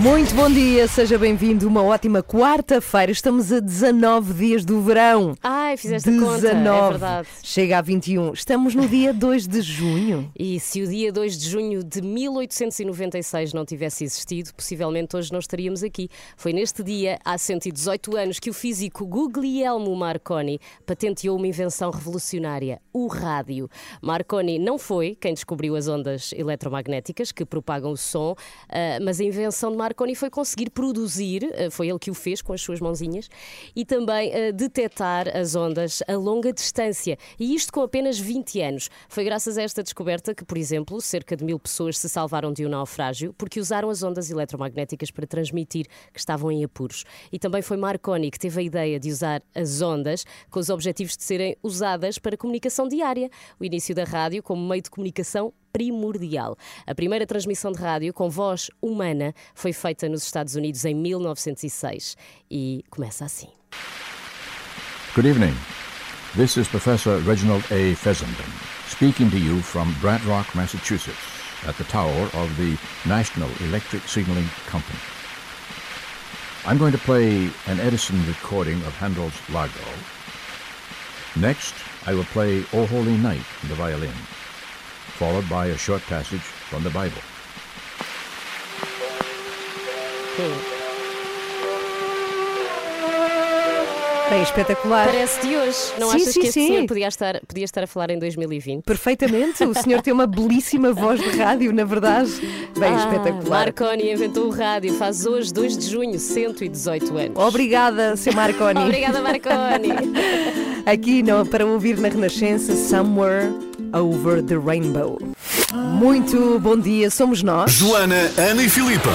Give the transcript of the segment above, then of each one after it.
Muito bom dia, seja bem-vindo. Uma ótima quarta-feira. Estamos a 19 dias do verão. Ai, fizeste a conta, é verdade. Chega a 21. Estamos no dia 2 de junho. E se o dia 2 de junho de 1896 não tivesse existido, possivelmente hoje não estaríamos aqui. Foi neste dia, há 118 anos, que o físico Guglielmo Marconi patenteou uma invenção revolucionária, o rádio. Marconi não foi quem descobriu as ondas eletromagnéticas que propagam o som, ah, mas a invenção de Marconi foi conseguir produzir, ah, foi ele que o fez com as suas mãozinhas, e também ah, detectar as ondas a longa distância. E isto com apenas 20 anos. Foi graças a esta descoberta que, por exemplo, cerca de mil pessoas se salvaram de um naufrágio porque usaram as ondas eletromagnéticas para transmitir que estavam em apuros. E também foi Marconi que teve a ideia de usar as ondas com os objetivos de serem usadas para comunicação diária. O início da rádio como meio de comunicação primordial. A primeira transmissão de rádio com voz humana foi feita nos Estados Unidos em 1906 e começa assim. Good evening. This is Professor Reginald A. Fessenden speaking to you from Brant Massachusetts, at the tower of the National Electric Signaling Company. I'm going to play an Edison recording of Handel's Largo. Next, I will play O Holy Night on the violin, followed by a short passage from the Bible. Bem, espetacular. Parece de hoje. Não Sim, achas sim, que este sim. senhor podia estar, podia estar a falar em 2020? Perfeitamente. O senhor tem uma belíssima voz de rádio, na verdade. Bem, Ah, espetacular. Marconi inventou o rádio, faz hoje, 2 de junho, 118 anos. Obrigada, Sr. Marconi. Obrigada, Marconi. Aqui no, para ouvir na Renascença Somewhere Over the Rainbow. Muito bom dia, somos nós. Joana, Ana e Filipa.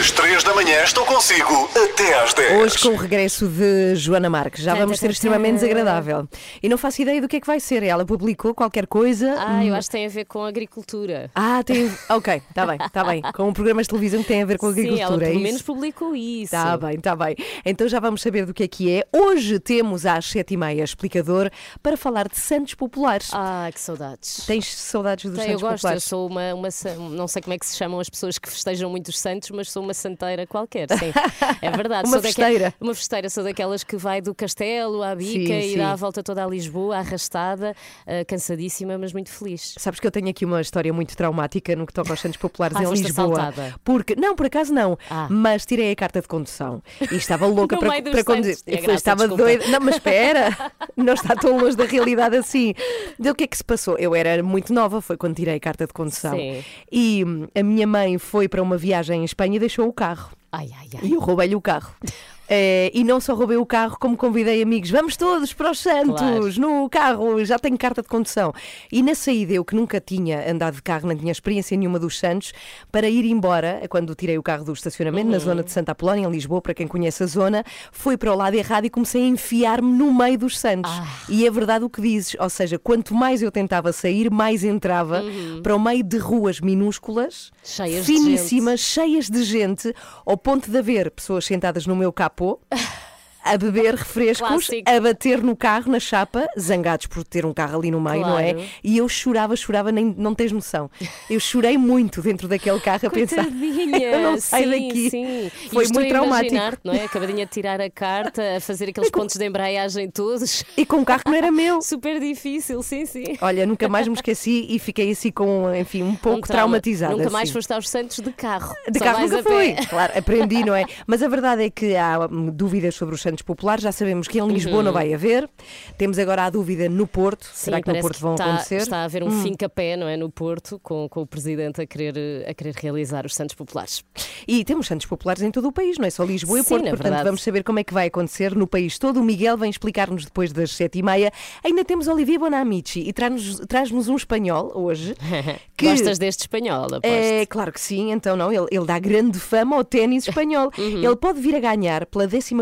Às 3 da manhã estão consigo até às 10. Hoje com o regresso de Joana Marques, já vamos ser extremamente desagradável. E não faço ideia do que é que vai ser. Ela publicou qualquer coisa. Ah, eu acho que tem a ver com agricultura. Ah, tem. Ok, está bem, está bem. Com programas de televisão que têm a ver com Sim, ela agricultura. é pelo isso? menos publicou isso. Está bem, está bem. Então já vamos saber do que é que é. Hoje temos às sete e meia explicador para falar de santos populares. Ah, que saudades. Tens saudades dos Tem, santos gosto, eu sou uma, uma não sei como é que se chamam as pessoas que festejam muitos santos, mas sou uma santeira qualquer, sim. É verdade. Uma sou festeira. Uma festeira, sou daquelas que vai do castelo à bica Sim, e sim. dá a volta toda a Lisboa, arrastada, ah, cansadíssima, mas muito feliz. Sabes que eu tenho aqui uma história muito traumática no que toca aos Santos Populares Ah, em Lisboa. assaltada? Porque, não, por acaso não, Ah. mas tirei a carta de condução e estava louca para, para conduzir. Eu graça, estava desculpa. doida. Não, mas espera, não está tão longe da realidade assim. Então, o que é que se passou? Eu era muito nova, foi quando tirei a carta de condução. Sim. E hum, a minha mãe foi para uma viagem em Espanha e deixou o carro. Ai, ai, ai. E eu roubei-lhe o carro. Eh, e não só roubei o carro, como convidei amigos. Vamos todos para os Santos, Claro. no carro, já tenho carta de condução. E na saída, eu que nunca tinha andado de carro, não tinha experiência nenhuma dos Santos, para ir embora, quando tirei o carro do estacionamento, Uhum. na zona de Santa Apolónia, em Lisboa, para quem conhece a zona, fui para o lado errado e comecei a enfiar-me no meio dos Santos. Ah. E é verdade o que dizes, ou seja, quanto mais eu tentava sair, mais entrava para o meio de ruas minúsculas, Uhum. Cheias de finíssimas, cheias de gente, ao ponto de haver pessoas sentadas no meu capô escapou. A beber refrescos, Clássico. a bater no carro, na chapa, zangados por ter um carro ali no meio, não é? Claro. E eu chorava, chorava, nem não tens noção. Eu chorei muito dentro daquele carro a pensar. Eu não saio sim, daqui. Sim. Foi muito traumático. não é? Acabadinha de tirar a carta, a fazer aqueles pontos de embreagem todos. E com um carro que não era meu. Super difícil, sim, sim. Olha, nunca mais me esqueci e fiquei assim com, enfim, um pouco Um trauma. traumatizada. Nunca mais assim. foste aos Santos de carro. De Só carro nunca fui. Claro, aprendi, não é? Mas a verdade é que há dúvidas sobre os Santos Santos Populares. Já sabemos que em Lisboa não vai haver. Temos agora a dúvida no Porto. Será que no Uhum. Porto vão está, acontecer? Hum. Está a haver um fim-capé, não é? No Porto, com, com o Presidente a querer, a querer realizar os Santos Populares. E temos Santos Populares em todo o país, não é só Lisboa e Sim, Porto. na Portanto, verdade. vamos saber como é que vai acontecer no país todo. O Miguel vem explicar-nos depois das sete e meia. Ainda temos Olivia Bonamici e traz-nos traz-nos um espanhol hoje. que- Gostas deste espanhol, aposto? É, claro que sim, então não, ele, ele dá grande fama ao ténis espanhol. Uhum.14 Ele pode vir a ganhar pela 14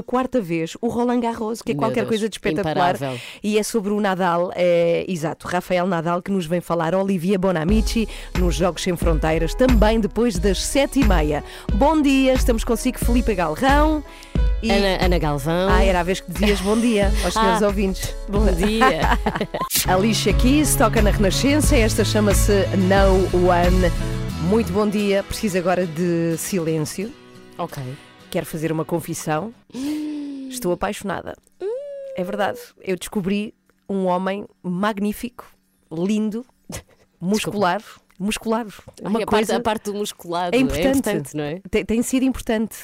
vez o Roland Garros, que é Meu qualquer Deus, coisa de espetacular. imparável. E é sobre o Nadal, é, exato, Rafael Nadal, que nos vem falar Olivia Bonamici nos Jogos Sem Fronteiras, também depois das 7 e meia. Bom dia, estamos consigo Felipe Galrão. E... Ana, Ana Galvão. Ah, era a vez que dizias bom dia aos senhores Ah. ouvintes. Bom dia. Alicia Keys toca na Renascença, esta chama-se No One. Muito bom dia, preciso agora de silêncio. ok. Quero fazer uma confissão. Estou apaixonada. É verdade, eu descobri um homem magnífico, lindo, muscular. Muscular. Uma Ai, a, coisa parte, a parte do musculado é importante. não é? tem, tem sido importante.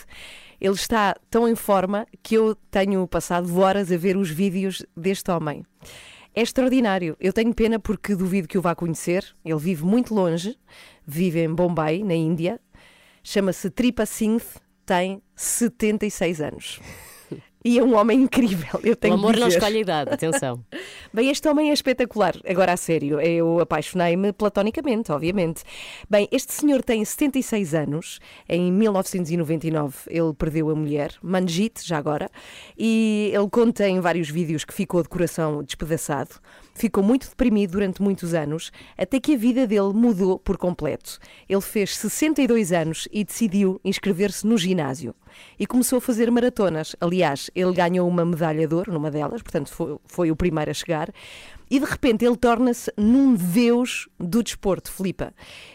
Ele está tão em forma que eu tenho passado horas a ver os vídeos deste homem. É extraordinário. Eu tenho pena porque duvido que o vá conhecer. Ele vive muito longe, vive em Bombay, na Índia. Chama-se Tripa Singh, tem 76 anos. E é um homem incrível. Eu O tenho amor de não escolhe idade, atenção. Bem, este homem é espetacular. Agora, a sério, eu apaixonei-me platonicamente, obviamente. Bem, este senhor tem 76 anos. Em 1999 ele perdeu a mulher, Manjit, já agora, e ele conta em vários vídeos que ficou de coração despedaçado. Ficou muito deprimido durante muitos anos, até que a vida dele mudou por completo. Ele fez 62 anos e decidiu inscrever-se no ginásio. E começou a fazer maratonas. Aliás, ele ganhou uma medalha de ouro numa delas, portanto foi, foi o primeiro a chegar. E de repente ele torna-se num deus do desporto, Filipa.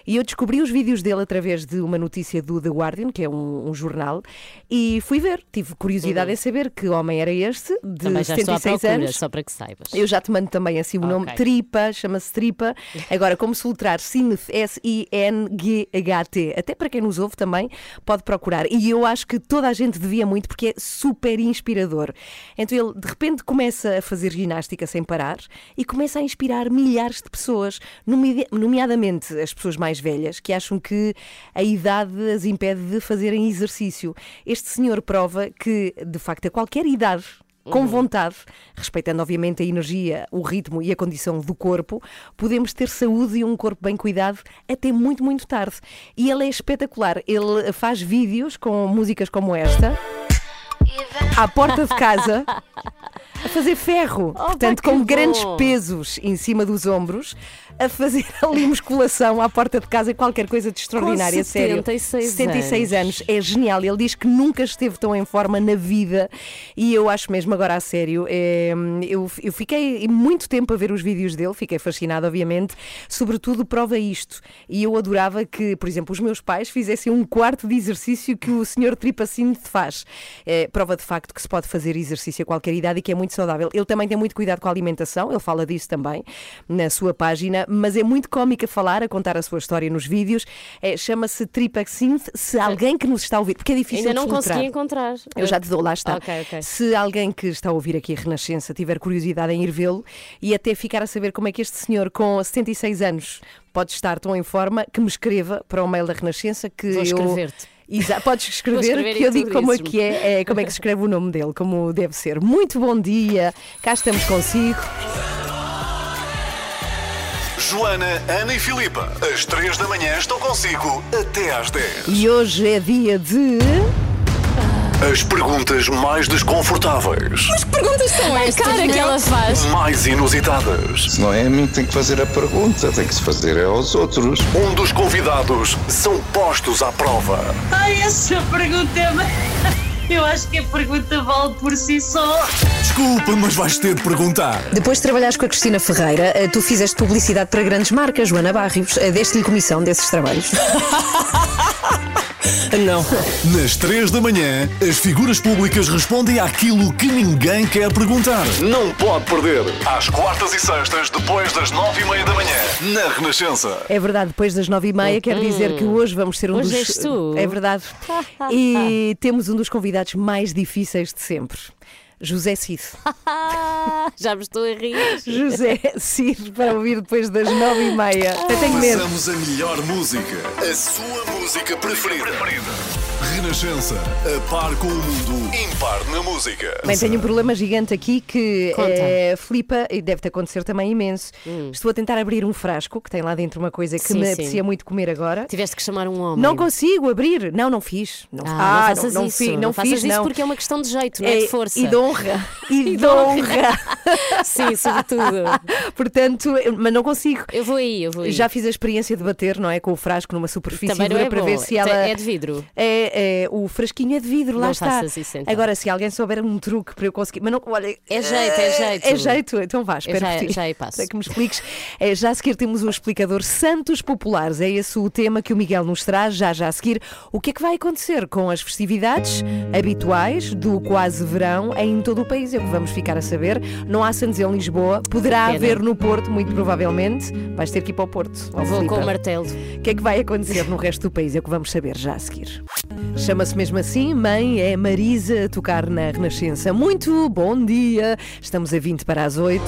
E eu descobri os vídeos dele através de uma notícia do The Guardian, que é um, um jornal, e fui ver. Tive curiosidade em saber que homem era este, de Uhum. Também já estou à 76 procura, anos. só para que saibas. Eu já te mando também assim o nome, Ok. Tripa, chama-se Tripa. Agora, como se Sinth, S-I-N-G-H-T, até para quem nos ouve também, pode procurar. E eu acho que toda a gente devia muito, porque é super inspirador. Então ele, de repente, começa a fazer ginástica sem parar e começa a inspirar milhares de pessoas, nomea- nomeadamente as pessoas mais velhas, que acham que a idade as impede de fazerem exercício. Este senhor prova que, de facto, a qualquer idade, com vontade, respeitando obviamente a energia, o ritmo e a condição do corpo, podemos ter saúde e um corpo bem cuidado até muito, muito tarde. E ele é espetacular. Ele faz vídeos com músicas como esta. À porta de casa, a fazer ferro, portanto, que com grandes bom. pesos em cima dos ombros, a fazer ali musculação à porta de casa, qualquer coisa de extraordinária, sério. 76 76 anos. É genial. Ele diz que nunca esteve tão em forma na vida e eu acho mesmo agora a sério. é, eu, eu fiquei muito tempo a ver os vídeos dele, fiquei fascinada, obviamente. Sobretudo, prova isto. E eu adorava que, por exemplo, os meus pais fizessem um quarto de exercício que o senhor Tripacino faz. É, prova de facto que se pode fazer exercício a qualquer idade e que é muito saudável. Ele também tem muito cuidado com a alimentação, ele fala disso também na sua página, mas é muito cómico a falar, a contar a sua história nos vídeos. É, Chama-se Tripaxinth. Se alguém que nos está a ouvir, porque é difícil Ainda não filtrar. consegui encontrar. Eu já te dou, lá está. Ok, ok. Se alguém que está a ouvir aqui a Renascença tiver curiosidade em ir vê-lo e até ficar a saber como é que este senhor com 76 anos pode estar tão em forma, que me escreva para o mail da Renascença que Vou eu. escrever-te. Exa- Podes escrever, escrever que eu digo como é que é, é, como é que se escreve o nome dele, como deve ser. Muito bom dia, cá estamos consigo. Joana, Ana e Filipa, às 3 da manhã estão consigo até às 10. E hoje é dia de. As perguntas mais desconfortáveis, Perguntas são a cara que ela faz. mais inusitadas. Não é a mim que tem que fazer a pergunta, tem que se fazer é aos outros. Um dos convidados são postos à prova. Ai, essa pergunta é. Eu acho que a pergunta vale por si só. Desculpa, mas vais ter de perguntar. Depois de trabalhares com a Cristina Ferreira, eh, tu fizeste publicidade para grandes marcas, Joana Barrios, eh, deste-lhe comissão desses trabalhos. Não. Nas 3 da manhã, as figuras públicas respondem àquilo que ninguém quer perguntar. Não pode perder. Às quartas e sextas, depois das 9 e meia da manhã, na Renascença. É verdade, depois das nove e meia, quer dizer que hoje vamos ser um Hoje dos. és tu. É verdade. E temos um dos convidados mais difíceis de sempre. José Cid. Já me estou a rir. José Cid para ouvir depois das nove e meia. Até tenho medo. Passamos a melhor música, a sua música preferida. Renascença, a par com o mundo, impar na música. Bem, tenho um problema gigante aqui que Conta. é, flipa e deve-te acontecer também imenso. Estou a tentar abrir um frasco que tem lá dentro uma coisa que Hum. Sim, me sim. apetecia muito comer agora. Tiveste que chamar um homem. Não consigo abrir. Não, não fiz. Não, Ah, não faças não, isso. fi- não faças fiz, isso não. porque é uma questão de jeito, não é, de força. E de honra. E de de honra. Sim, sobretudo. Portanto, mas não consigo. Eu vou aí, eu vou aí. Já fiz a experiência de bater, não é? Com o frasco numa superfície Também não dura é para bom. ver se ela. É de vidro. É, é, o frasquinho é de vidro, lá Não está. faças isso, então. Agora, se alguém souber um truque para eu conseguir. Mas não, olha. É jeito, é jeito. É jeito, então vá, espero já- por ti. já aí passo. Que me expliques. É, já a seguir temos o explicador Santos Populares. É esse o tema que o Miguel nos traz, já já a seguir. O que é que vai acontecer com as festividades habituais do quase verão em todo o país? É o que vamos ficar a saber. Não há Santos em Lisboa, poderá Pena. haver no Porto, muito provavelmente. Vais ter que ir para o Porto. Vou Filipe. com o martelo. O que é que vai acontecer no resto do país? É o que vamos saber já a seguir. Chama-se mesmo assim, mãe é Marisa a tocar na Renascença. Muito bom dia! Estamos a 20 para as 8.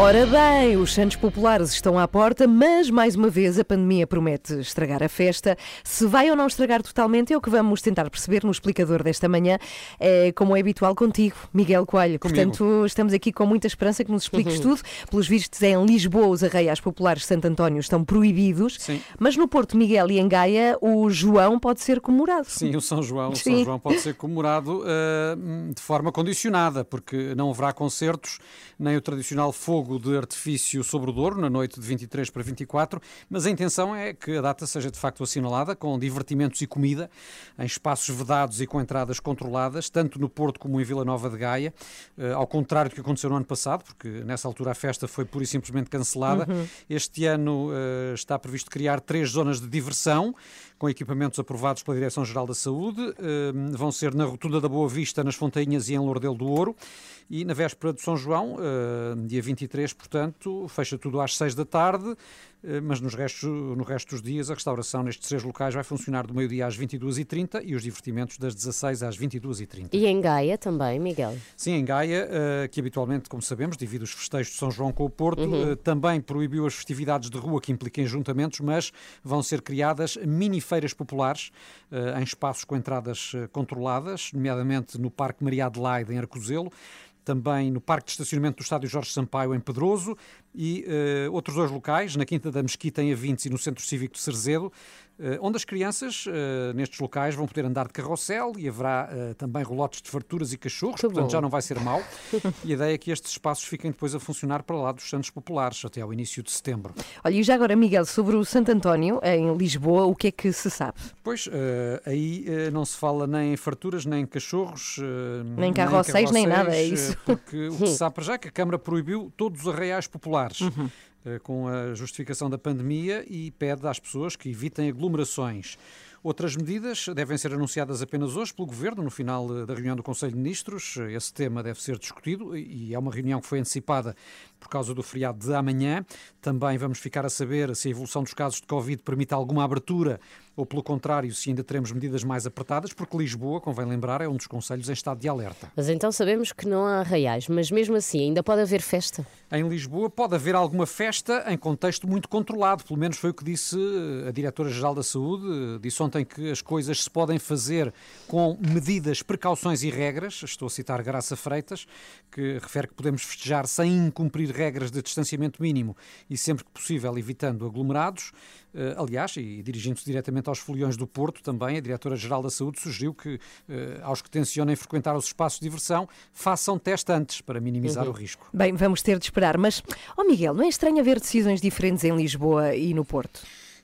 Ora bem, os Santos Populares estão à porta, mas mais uma vez a pandemia promete estragar a festa. Se vai ou não estragar totalmente é o que vamos tentar perceber no explicador desta manhã, é, como é habitual contigo, Miguel Coelho. Portanto, estamos aqui com muita esperança que nos expliques tudo. Pelos vistos, em Lisboa, os arraiais populares de Santo António estão proibidos, Sim. mas no Porto Miguel e em Gaia, o João pode ser comemorado. Sim, o São João, o. São João pode ser comemorado eh, de forma condicionada, porque não haverá concertos, nem o tradicional fogo de artifício sobre o Douro, na noite de 23 para 24, mas a intenção é que a data seja de facto assinalada, com divertimentos e comida, em espaços vedados e com entradas controladas, tanto no Porto como em Vila Nova de Gaia, eh, ao contrário do que aconteceu no ano passado, porque nessa altura a festa foi pura e simplesmente cancelada. Este ano eh, está previsto criar três zonas de diversão, com equipamentos aprovados pela Direção-Geral da Saúde. Eh, vão ser na Rotunda da Boa Vista, nas Fontainhas e em Lourdelo do Ouro. E na véspera de São João, eh, dia 23, portanto, fecha tudo às 6 da tarde, mas nos no resto dos dias a restauração nestes três locais vai funcionar do meio-dia às 22h30 e os divertimentos das 16 às 22h30. E em Gaia também, Miguel. Sim, em Gaia, eh, que habitualmente, como sabemos, divide os festejos de São João com o Porto, eh, também proibiu as festividades de rua que impliquem juntamentos, mas vão ser criadas mini-feiras populares eh, em espaços com entradas eh, controladas, nomeadamente no Parque Maria Adelaide, em Arcozelo, também no Parque de Estacionamento do Estádio Jorge Sampaio, em Pedroso, e eh, outros dois locais, na Quinta da Mesquita, em Avintes, e no Centro Cívico de Cerzedo, onde as crianças, eh, nestes locais, vão poder andar de carrossel e haverá eh, também rolotes de farturas e cachorros, portanto bom. já não vai ser mau. e a ideia é que estes espaços fiquem depois a funcionar para lá dos Santos Populares, até ao início de setembro. Olha, e já agora, Miguel, sobre o Santo António, em Lisboa, o que é que se sabe? Pois, eh, aí eh, não se fala nem em farturas, nem em cachorros, eh, Nem carrosséis, nem nada, é isso. eh, Porque o que se sabe para já é que a Câmara proibiu todos os arraiais populares. Uhum. Eh, Com a justificação da pandemia e pede às pessoas que evitem aglomerações. Outras medidas devem ser anunciadas apenas hoje pelo Governo, no final eh, da reunião do Conselho de Ministros. Esse tema deve ser discutido e é uma reunião que foi antecipada por causa do feriado de amanhã. Também vamos ficar a saber se a evolução dos casos de Covid permite alguma abertura ou, pelo contrário, se ainda teremos medidas mais apertadas, porque Lisboa, convém lembrar, é um dos conselhos em estado de alerta. Mas então sabemos que não há arraiais, mas mesmo assim ainda pode haver festa. Em Lisboa pode haver alguma festa em contexto muito controlado, pelo menos foi o que disse eh, a Diretora-Geral da Saúde. eh, Disse ontem que as coisas se podem fazer com medidas, precauções e regras. Estou a citar Graça Freitas, que refere que podemos festejar sem incumprir regras de distanciamento mínimo e sempre que possível evitando aglomerados. Eh, Aliás, e dirigindo-se diretamente aos foliões do Porto, também a Diretora-Geral da Saúde sugeriu que eh, aos que tencionem frequentar os espaços de diversão façam teste antes para minimizar o risco. Bem, vamos ter de esperar. Mas, ó Miguel, não é estranho haver decisões diferentes em Lisboa e no Porto?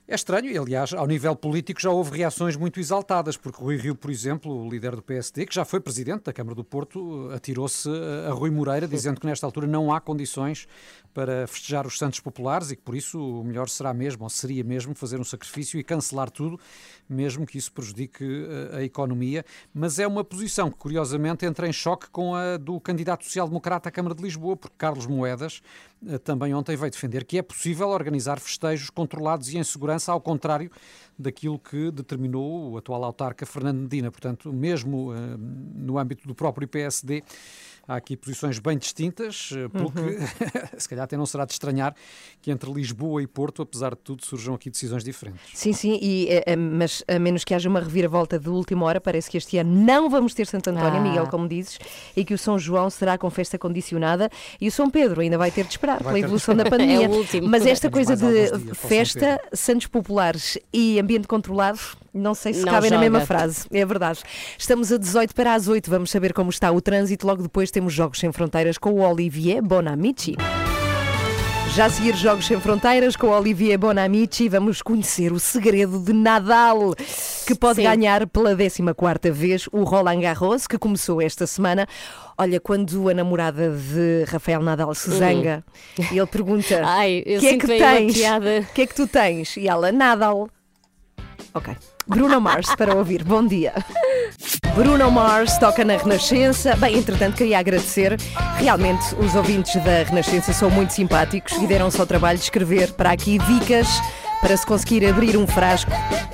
É estranho, e aliás, ao nível político já houve reações muito exaltadas, porque Rui Rio, por exemplo, o líder do PSD, que já foi presidente da Câmara do Porto, atirou-se a Rui Moreira, dizendo que nesta altura não há condições para festejar os Santos Populares e que por isso o melhor será mesmo, ou seria mesmo, fazer um sacrifício e cancelar tudo, mesmo que isso prejudique eh, a economia. Mas é uma posição que, curiosamente, entra em choque com a do candidato social-democrata à Câmara de Lisboa, porque Carlos Moedas eh, também ontem veio defender que é possível organizar festejos controlados e em segurança, ao contrário daquilo que determinou o atual autarca Fernando Medina. Portanto, mesmo uh, no âmbito do próprio PSD, há aqui posições bem distintas, uh, pelo que Uhum. se calhar até não será de estranhar que entre Lisboa e Porto, apesar de tudo, surjam aqui decisões diferentes. Sim, sim, e, eh, eh, mas a menos que haja uma reviravolta de última hora, parece que este ano não vamos ter Santo António, Ah. Miguel, como dizes, e que o São João será com festa condicionada e o São Pedro ainda vai ter de esperar Vai pela evolução da pandemia. É o último. Mas esta Temos coisa de dias festa, Santos Populares e ambiente controlado, não sei se Não cabem na joga. mesma frase. É verdade. Estamos a 18 para as 8, vamos saber como está o trânsito. Logo depois temos Jogos Sem Fronteiras com o Olivier Bonamici. Já a seguir Jogos Sem Fronteiras com o Olivier Bonamici, vamos conhecer o segredo de Nadal, que pode Sim. ganhar pela 14ª vez o Roland Garros, que começou esta semana. Olha, quando a namorada de Rafael Nadal se zanga, e ele pergunta: Ai, eu "O que é que tens? que é que tu tens?" E ela: "Nadal." Ok. Bruno Mars para ouvir. Bom dia. Bruno Mars toca na Renascença. Bem, entretanto, queria agradecer. Realmente, os ouvintes da Renascença são muito simpáticos e deram-se ao trabalho de escrever para aqui dicas para se conseguir abrir um frasco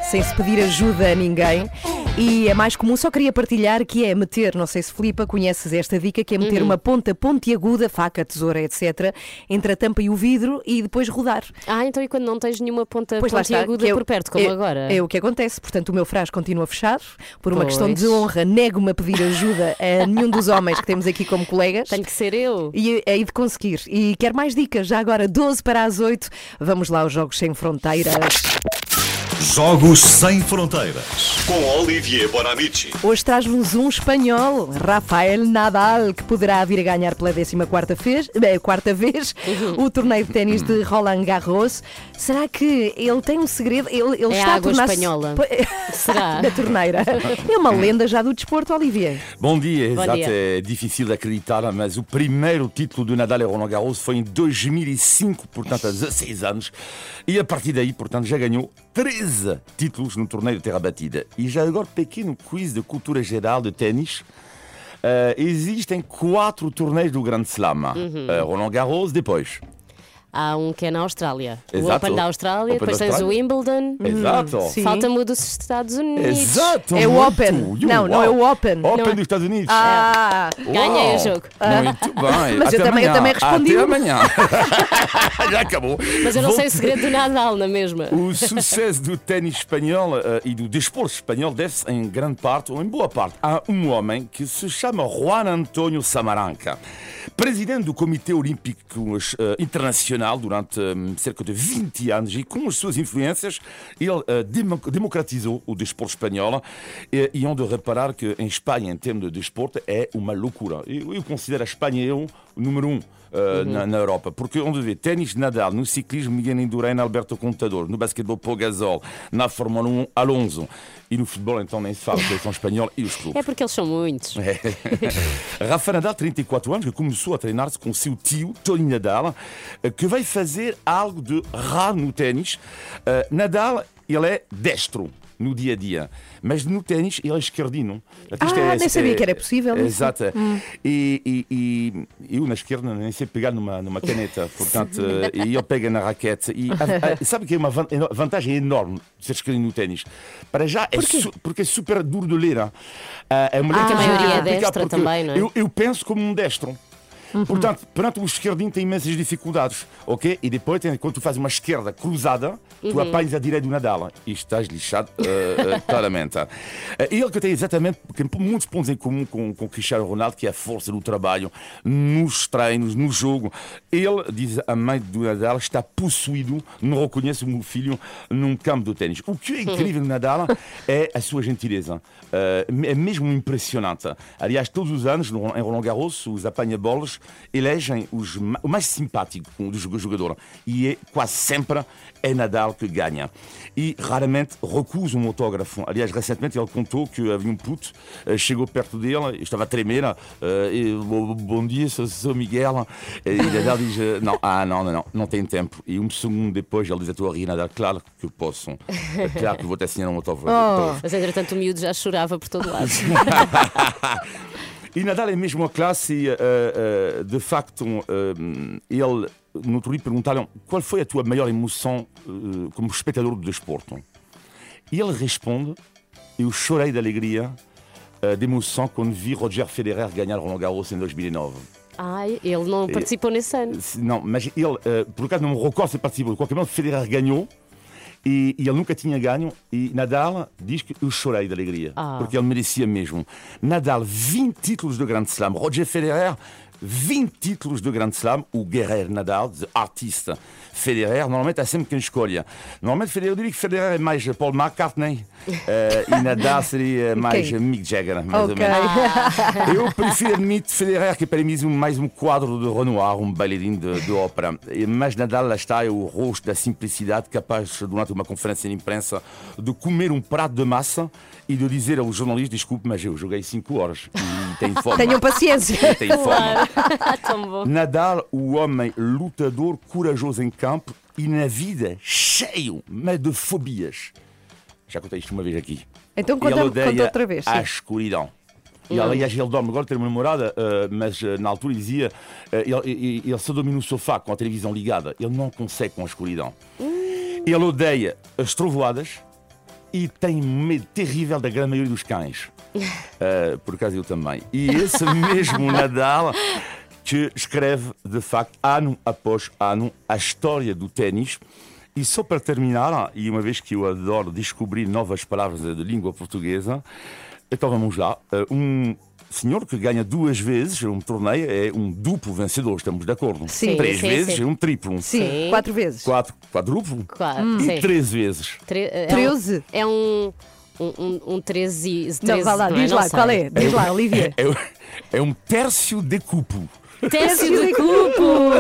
sem se pedir ajuda a ninguém. E é mais comum, só queria partilhar, que é meter, não sei se Filipa conheces esta dica, que é meter uma ponta pontiaguda, faca, tesoura, etc., entre a tampa e o vidro e depois rodar. Ah, então e quando não tens nenhuma ponta Pois está, pontiaguda que é por perto, como é- agora? É o que acontece. Portanto, o meu frasco continua fechado. Por uma Pois. questão de honra, nego-me a pedir ajuda a nenhum dos homens que temos aqui como colegas. Tenho que ser eu. E é de conseguir. E quer mais dicas? Já agora, 12 para as 8. Vamos lá aos Jogos Sem Fronteiras. Carreiras. Jogos Sem Fronteiras com Olivier Bonamici. Hoje traz-nos um espanhol, Rafael Nadal, que poderá vir a ganhar pela 14 vez, eh, quarta vez Uhum. o torneio de ténis de Roland Garros. Será que ele tem um segredo? Ele, ele É está a água tornar-se- espanhola. Será? da torneira. É uma lenda já do desporto, Olivier. Bom dia, Bom exato, dia. é difícil de acreditar, mas o primeiro título do Nadal e Roland Garros foi em 2005, portanto há 16 anos, e a partir daí, portanto, já ganhou 13 títulos no torneio de terra batida. E já agora, pequeno quiz de cultura geral de ténis. Eh, existem quatro torneios do Grand Slam. Uhum. Eh, Roland Garros, depois. Há um que é na Austrália. O Exato. Open da Austrália, Open depois da tens o Austrália. Wimbledon. Exato. Sim. Falta-me o dos Estados Unidos. Exato. É o muito. Open. E Não, não é o Open. Open Não é. dos Estados Unidos. Ah, Ganhei Uau. o jogo. Muito bem. Mas eu Até também- eu amanhã. também respondi Até amanhã. Já acabou. Mas eu não sei o segredo do Nadal, na mesma. O sucesso do ténis espanhol eh, e do desporto espanhol deve-se em grande parte, ou em boa parte, a um homem que se chama Juan Antonio Samaranca. Presidente do Comitê Olímpico eh, Internacional durante eh, cerca de 20 anos e com as suas influências, ele eh, demo- democratizou o desporto espanhol e, e onde reparar que em Espanha, em termos de desporto, é uma loucura. Eu, considero a Espanha eu, o número um. Uh, na, na Europa, porque onde vê ténis Nadal, no ciclismo Miguel Indurain, Alberto Contador, no basquetebol Pau Gasol, na Fórmula 1 Alonso e no futebol então nem se fala, a seleção espanhola e os clubes. É porque eles são muitos. Rafa Nadal, 34 anos, que começou a treinar-se com o seu tio, Tony Nadal, eh, que vai fazer algo de raro no ténis. Eh, Nadal, ele é destro no dia a dia, mas no ténis ele é esquerdino. Isto Ah, nem sabia que era possível isso. Exato. E, e, e eu na esquerda nem sei pegar numa, numa caneta, portanto, eh, e ele pega na raquete. E a- a- sabe que é uma van- vantagem enorme de ser esquerdino no ténis? Para já, é su- porque é super duro de ler. Ah, é uma Porque a maioria é destra porque também, não é? Eu, eu penso como um destro. Portanto, perante o esquerdinho tem imensas dificuldades, ok? E depois, tem- quando tu fazes uma esquerda cruzada, tu apanhas a direita do Nadal e estás lixado eh, claramente. Eh, ele que tem exatamente muitos pontos em comum com, com Cristiano Ronaldo, que é a força do trabalho nos treinos, no jogo. Ele, diz a mãe do Nadal, está possuído, não reconhece o meu filho num campo de ténis. O que é incrível no Nadal é a sua gentileza. É mesmo impressionante. Aliás, todos os anos, no- em Roland Garros, os apanha-bolas elegem os, ma- o mais simpático do jogo- jogador e é quase sempre é Nadal que ganha. E raramente recusa um autógrafo. Aliás, recentemente ele contou que havia um puto, eh, chegou perto dele, estava a tremer, eh, e, "Bo- bom dia, sou, sou Miguel. E Nadal diz, eh, não, ah, não, não, não, não tem tempo. E um segundo depois ele diz a tua rir, Nadal, claro que posso. É claro que vou te assinar um autógrafo. Mas entretanto o miúdo já chorava por todo lado. Nadal é mesmo a classe e, eh, eh, de facto, eh, ele, no outro dia, perguntaram qual foi a tua maior emoção eh, como espectador do desporto. E ele responde, eu chorei de alegria, de emoção, quando vi Roger Federer ganhar Roland Garros em 2009. Ai, ele não participou nesse ano. Não, mas ele, por acaso, não me recordo se participou. De qualquer modo, Federer ganhou e, e ele nunca tinha ganho. E Nadal diz que eu chorei de alegria, Ah. porque ele merecia mesmo. Nadal, 20 títulos de Grand Slam. Roger Federer, 20 títulos de Grand Slam. O guerreiro Nadal, de artista Federer, normalmente há sempre quem escolha. Normalmente, eu diria que Federer é mais Paul McCartney eh, e Nadal seria mais Quem? Mick Jagger, mais ou Ok. menos. Eu prefiro admitir Federer, que é para mim um- mais um quadro de Renoir, um bailarino de, de ópera. Mas Nadal, lá está, é o rosto da simplicidade, capaz, durante uma conferência de imprensa, de comer um prato de massa e de dizer aos jornalistas: desculpe, mas eu joguei 5 horas e tenho fome. Tenham paciência. Tenho fome. Nadal, o homem lutador, corajoso em campo e na vida cheio, mas de fobias. Já contei isto uma vez aqui. Então ele conta, odeia conta outra vez. A escuridão. E aliás, ele dorme agora, tem uma namorada, eh, mas eh, na altura dizia, eh, ele, ele, ele só dorme no sofá com a televisão ligada. Ele não consegue com a escuridão. Ele odeia as trovoadas e tem medo terrível da grande maioria dos cães. Eh, por acaso eu também. E esse mesmo Nadal que escreve, de facto, ano após ano, a história do ténis. E só para terminar, e uma vez que eu adoro descobrir novas palavras de língua portuguesa, então vamos lá. Eh, Um senhor que ganha duas vezes um torneio é um duplo vencedor, estamos de acordo? Sim, Três sim, vezes sim. é um triplo. Sim, Sim. quatro vezes. Quatro, quadruplo? Claro, E sim. três vezes. Tre- é Treze? É um. Um, um, um 13. Não, vá lá, não diz lá, qual é? Diz lá, Olivia. É, é um tércio de cupo. Tércio de cupo!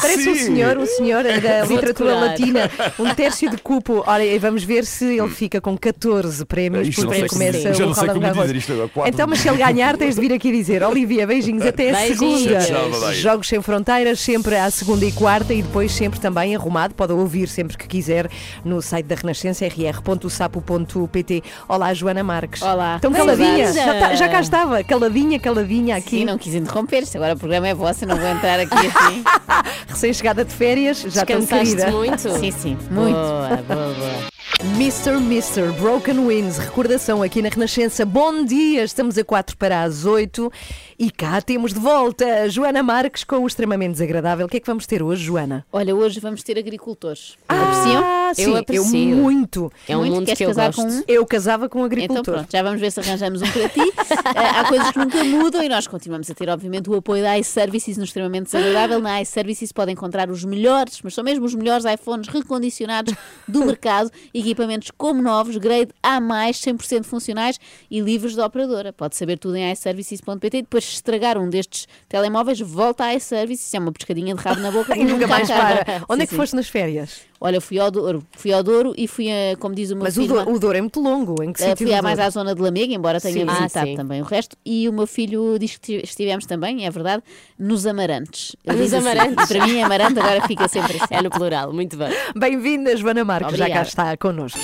Parece um Sim. senhor, um senhor da Vou literatura decorar. latina, um tércio de cupo. E vamos ver se ele fica com 14 prémios Isto não porque começa o Roland como Garros. dizer isto agora, quatro. Então, mas se ele ganhar, tens de vir aqui dizer: Olivia, beijinhos até a Beijinhos. segunda. Jogos sem fronteiras, sempre à segunda e quarta e depois sempre também arrumado. Pode ouvir sempre que quiser no site da Renascença, rr.sapo.pt. Olá, Joana Marques. Olá. Então, caladinha. Já, tá- já cá estava, caladinha, caladinha aqui. Sim, não quis interromper, isto agora o programa é vosso, eu não vou entrar aqui assim. Recém-chegada de férias, já tão querida. muito? Sim, sim, muito. Boa, boa, boa. Mr. Mr. Broken Wings, recordação aqui na Renascença. Bom dia, estamos a 4 para as 8 e cá temos de volta Joana Marques com o extremamente desagradável. O que é que vamos ter hoje, Joana? Olha, hoje vamos ter agricultores. Apreciam? Ah, sim, Eu aprecio. muito. É um Muito? mundo Queres que eu casar gosto. com um? Eu casava com um Então agricultor. pronto, já vamos ver se arranjamos um para ti. Ah, há coisas que nunca mudam e nós continuamos a ter, obviamente, o apoio da iServices no extremamente desagradável. Na iServices pode encontrar os melhores, mas são mesmo os melhores iPhones recondicionados do mercado, equipamentos como novos, grade A+, 100% funcionais e livres da operadora. Pode saber tudo em iServices.pt e depois se estragar um destes telemóveis, volta à iServices, é uma pescadinha de rabo na boca E nunca mais para. Onde Sim, é que sim. foste nas férias? Olha, fui ao Douro, fui ao Douro e fui, a, como diz o meu Mas filho... Douro, o Douro é muito longo. Em que sítio fui a mais à zona de Lamega, embora tenha Sim. Ah, visitado sim. também o resto. E o meu filho diz que estivemos também, é verdade, nos Amarantes. Ele Nos assim, Amarantes. e para mim, Amarante agora fica sempre assim. É no plural, muito bem. Bem-vinda, Joana Marques, já cá Obrigada. está connosco.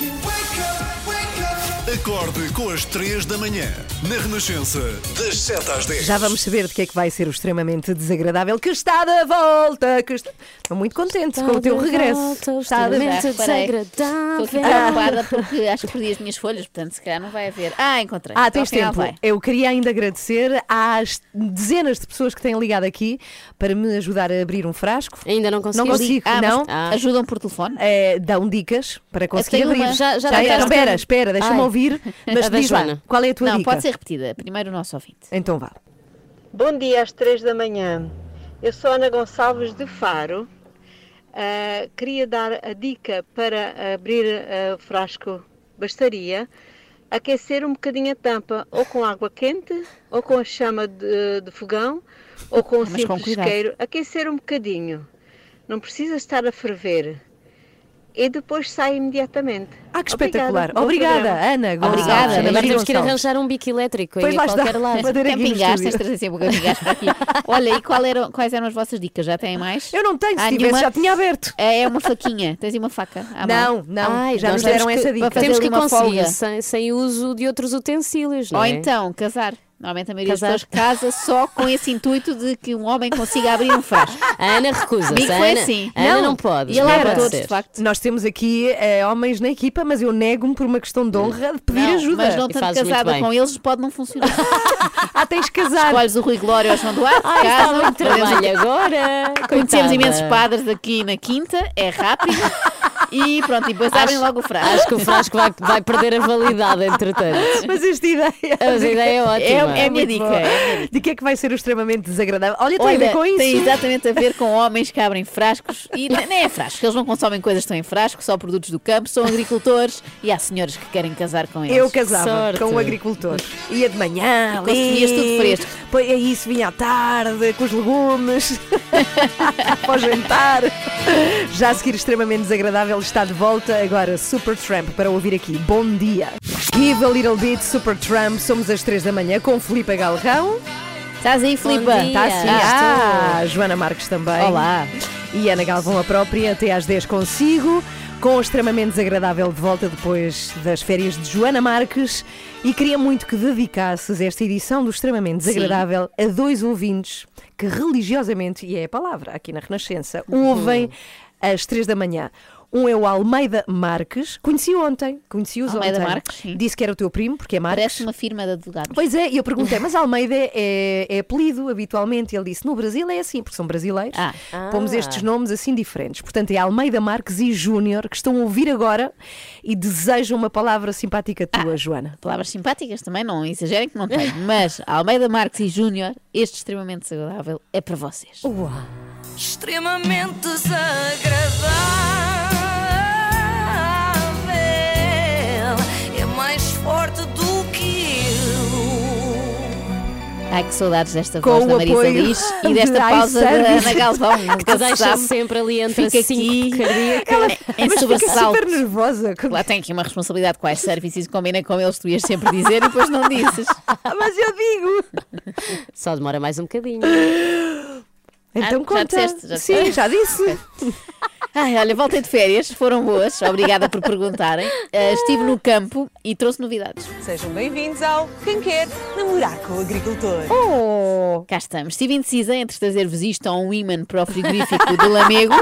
Acorde com as 3 da manhã, na Renascença, das 7 às 10. Já vamos saber de que é que vai ser o extremamente desagradável que está de volta. Que está... Estou muito contente com o teu regresso. Está de... extremamente Já. Estou desagradável. aqui preocupada porque acho que perdi as minhas folhas, portanto, se calhar não vai haver. Ah, encontrei. Ah, Então, tens tempo. vai. Eu queria ainda agradecer às dezenas de pessoas que têm ligado aqui para me ajudar a abrir um frasco. Ainda não consegui. Não consigo, Ah, mas não. Ah. Ajudam por telefone? Eh, dão dicas para conseguir abrir. uma. Já- já Tá, tentaste então, espera, espera, deixa-me Ai. Ouvir. Mas diz lá, Joana. qual é a tua Não, dica? pode ser repetida. Primeiro o nosso ouvinte. Então vá. Bom dia às três da manhã. Eu sou Ana Gonçalves de Faro. Ah, queria dar a dica para abrir ah, o frasco bastaria aquecer um bocadinho a tampa, ou com água quente, ou com a chama de, de fogão, ou com um Mas com simples cuidado. isqueiro, aquecer um bocadinho. Não precisa estar a ferver. E depois sai imediatamente. Ah, que espetacular. Obrigada. Ana Gonçalves. Obrigada, Ana Agora Maria temos que ir arranjar um bico elétrico Pois aí lá a está. qualquer lado. Vai ter aqui no Camping gás, tens de trazer sempre para aqui. Olha, e qual eram- quais eram as vossas dicas? Já têm mais? Eu não tenho, se tivesse nenhuma? já tinha aberto. É, é uma faquinha. Tens aí uma faca à mão? Não, não, Ai, já nos deram temos essa que- dica. Temos que conseguir sem, sem uso de outros utensílios, não Ou é? então, casar. Normalmente a maioria Casar. das pessoas casa só com esse intuito de que um homem consiga abrir um frasco. A Ana recusa-se. Comigo A foi Ana, assim. a Ana Não. não pode. E ele abre Não pode todos, de facto. Nós temos aqui eh, homens na equipa, mas eu nego-me por uma questão de honra de pedir Não, ajuda. Mas não E fazes muito casada bem. com eles pode não funcionar. Ah, tens que casar. Escolhes o Rui Glória ou o João Duarte, Ai, está casam, muito trabalho agora. Conhecemos Coitada. imensos padres aqui na quinta, é rápido e pronto, e depois abrem logo o frasco. Acho que o frasco vai, vai perder a validade, entretanto. Mas esta ideia. Mas a ideia é ótima. É, é a minha muito dica. boa. é a minha dica. De que é que vai ser o extremamente desagradável? Olha, tem a ver com isso. tem exatamente a ver com homens que abrem frascos e ne- nem é frascos, eles não consomem coisas que estão em frasco, só produtos do campo, são agricultores e há senhoras que querem casar com eles. Eu casava Sorte. com um agricultor. Ia de manhã, ali, conseguias tudo fresco. Depois é isso, vinha à tarde, com os legumes, para o jantar. Já a seguir, extremamente desagradável, está de volta agora Super Tramp para ouvir aqui. Bom dia. Give a little bit, Super Tramp. Somos às três da manhã com Filipe Galrão. Estás aí, Filipe? Está assim. Ah, Joana Marques também. Olá. E Ana Galvão a própria, até às 10 consigo, com o extremamente desagradável de volta depois das férias de Joana Marques. E queria muito que dedicasses esta edição do extremamente desagradável a dois ouvintes que religiosamente, e é a palavra aqui na Renascença, ouvem às 3 da manhã. Um é o Almeida Marques, conheci ontem, conheci-os Almeida ontem. Marques, sim. Disse que era o teu primo, porque é Marques. Parece uma firma de advogados. Pois é, e eu perguntei, mas Almeida é, é apelido habitualmente? E ele disse, no Brasil é assim, porque são brasileiros. Ah. Pomos Ah. estes nomes assim diferentes. Portanto, é Almeida Marques e Júnior que estão a ouvir agora e desejam uma palavra simpática tua, Joana. Palavras simpáticas também, não exagerem que não tem. Mas Almeida Marques e Júnior, este extremamente desagradável é para vocês. Extremamente desagradável. Ai, que saudades desta Com voz da Marisa Liz e de desta pausa da. Ana Galvão. Que te deixa sabe. sempre ali entre Fica a 5 aqui. cardíaca. em Mas fica super nervosa. Lá tem aqui uma responsabilidade com as services, combina com eles, tu ias sempre dizer e depois não dizes. Mas eu digo. Só demora mais um bocadinho. Então já conta. disseste, já Sim, já disse. Ai, olha, voltei de férias, foram boas, obrigada por perguntarem. Ah, estive no campo e trouxe novidades. Sejam bem-vindos ao Quem Quer Namorar com o Agricultor. Oh, Cá estamos. Estive indecisa entre trazer-vos isto a um imã para o frigorífico do Lamego,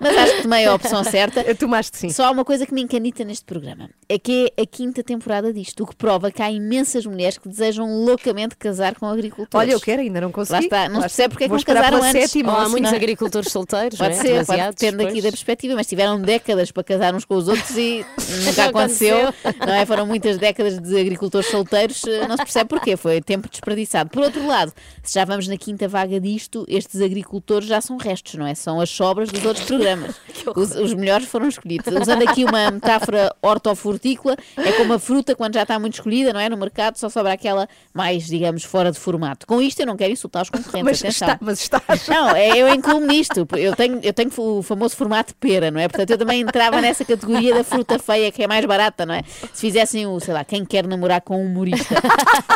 mas acho que tomei a opção certa. tomaste sim. Só há uma coisa que me encanita neste programa: é que é a quinta temporada disto, o que prova que há imensas mulheres que desejam loucamente casar com agricultores. Olha, eu quero, ainda não consegui. Lá está, não Lá se percebe porque é que não casaram antes. Ou há muitos senão- agricultores solteiros, Pode não é? ser, pode depende aqui da perspectiva, mas tiveram décadas para casar uns com os outros e nunca Não aconteceu. Não é? Foram muitas décadas de agricultores solteiros, eh, não se percebe porquê, foi tempo desperdiçado. Por outro lado, se já vamos na quinta vaga disto, estes agricultores já são restos, não é? São as sobras dos outros programas. Os, os melhores foram escolhidos. Usando aqui uma metáfora hortofrutícola, é como a fruta quando já está muito escolhida, não é? No mercado só sobra aquela mais, digamos, fora de formato. Com isto eu não quero insultar os concorrentes, Mas, atenção. está, mas estás. Não, é, eu incluo-me nisto. Eu tenho, eu tenho o famoso formato de pera, não é? Portanto, eu também entrava nessa categoria da fruta feia, que é mais barata, não é? Se fizessem o, sei lá, quem quer namorar com um humorista.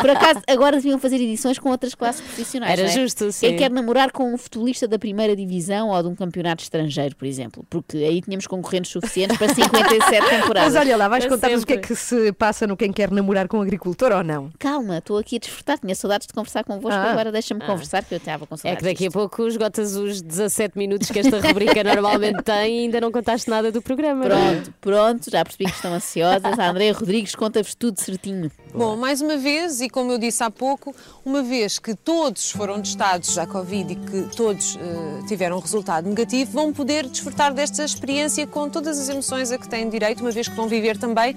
Por acaso, agora deviam fazer edições com outras classes profissionais. Era não é? justo, sim. Quem quer namorar com um futebolista da primeira divisão ou de um campeonato estrangeiro, por exemplo. Porque aí tínhamos concorrentes suficientes para 57 temporadas. Mas olha lá, vais contar-nos o que é que se passa no Quem Quer Namorar com o Agricultor ou não? Calma, estou aqui a desfrutar. Tinha saudades de conversar convosco, Ah. agora deixa-me conversar, que eu estava com É saudades. que daqui a disto. pouco esgotas os 17 minutos que esta rubrica normalmente tem e ainda não contaste nada do programa. não é? Pronto, pronto, já percebi que estão ansiosas. A Andréia Rodrigues conta-vos tudo certinho. Bom, mais uma vez, e como eu disse há pouco, uma vez que todos foram testados à Covid e que todos eh, tiveram um resultado negativo, vão poder desfrutar desta experiência com todas as emoções a que têm direito, uma vez que vão viver também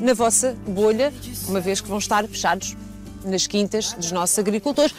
na vossa bolha, uma vez que vão estar fechados nas quintas dos nossos agricultores.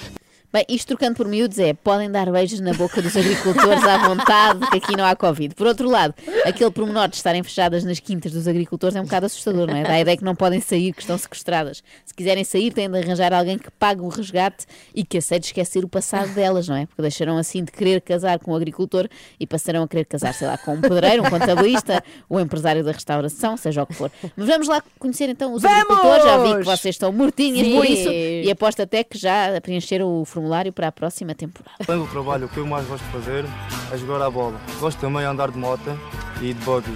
Bem, isto trocando por miúdos é, podem dar beijos na boca dos agricultores à vontade, que aqui não há Covid. Por outro lado, aquele pormenor de estarem fechadas nas quintas dos agricultores é um bocado assustador, não é? Dá a ideia que não podem sair, que estão sequestradas. Se quiserem sair, têm de arranjar alguém que pague o resgate e que aceite esquecer o passado delas, não é? Porque deixaram assim de querer casar com o agricultor e passarão a querer casar, sei lá, com um pedreiro, um contabilista, o empresário da restauração, seja o que for. Mas vamos lá conhecer então os Vamos! agricultores. Já vi que vocês estão mortinhas por Sim. isso e aposto até que já preencheram o formulário para a próxima temporada. Além do trabalho, o que eu mais gosto de fazer é jogar a bola. Gosto também de andar de moto e de buggy.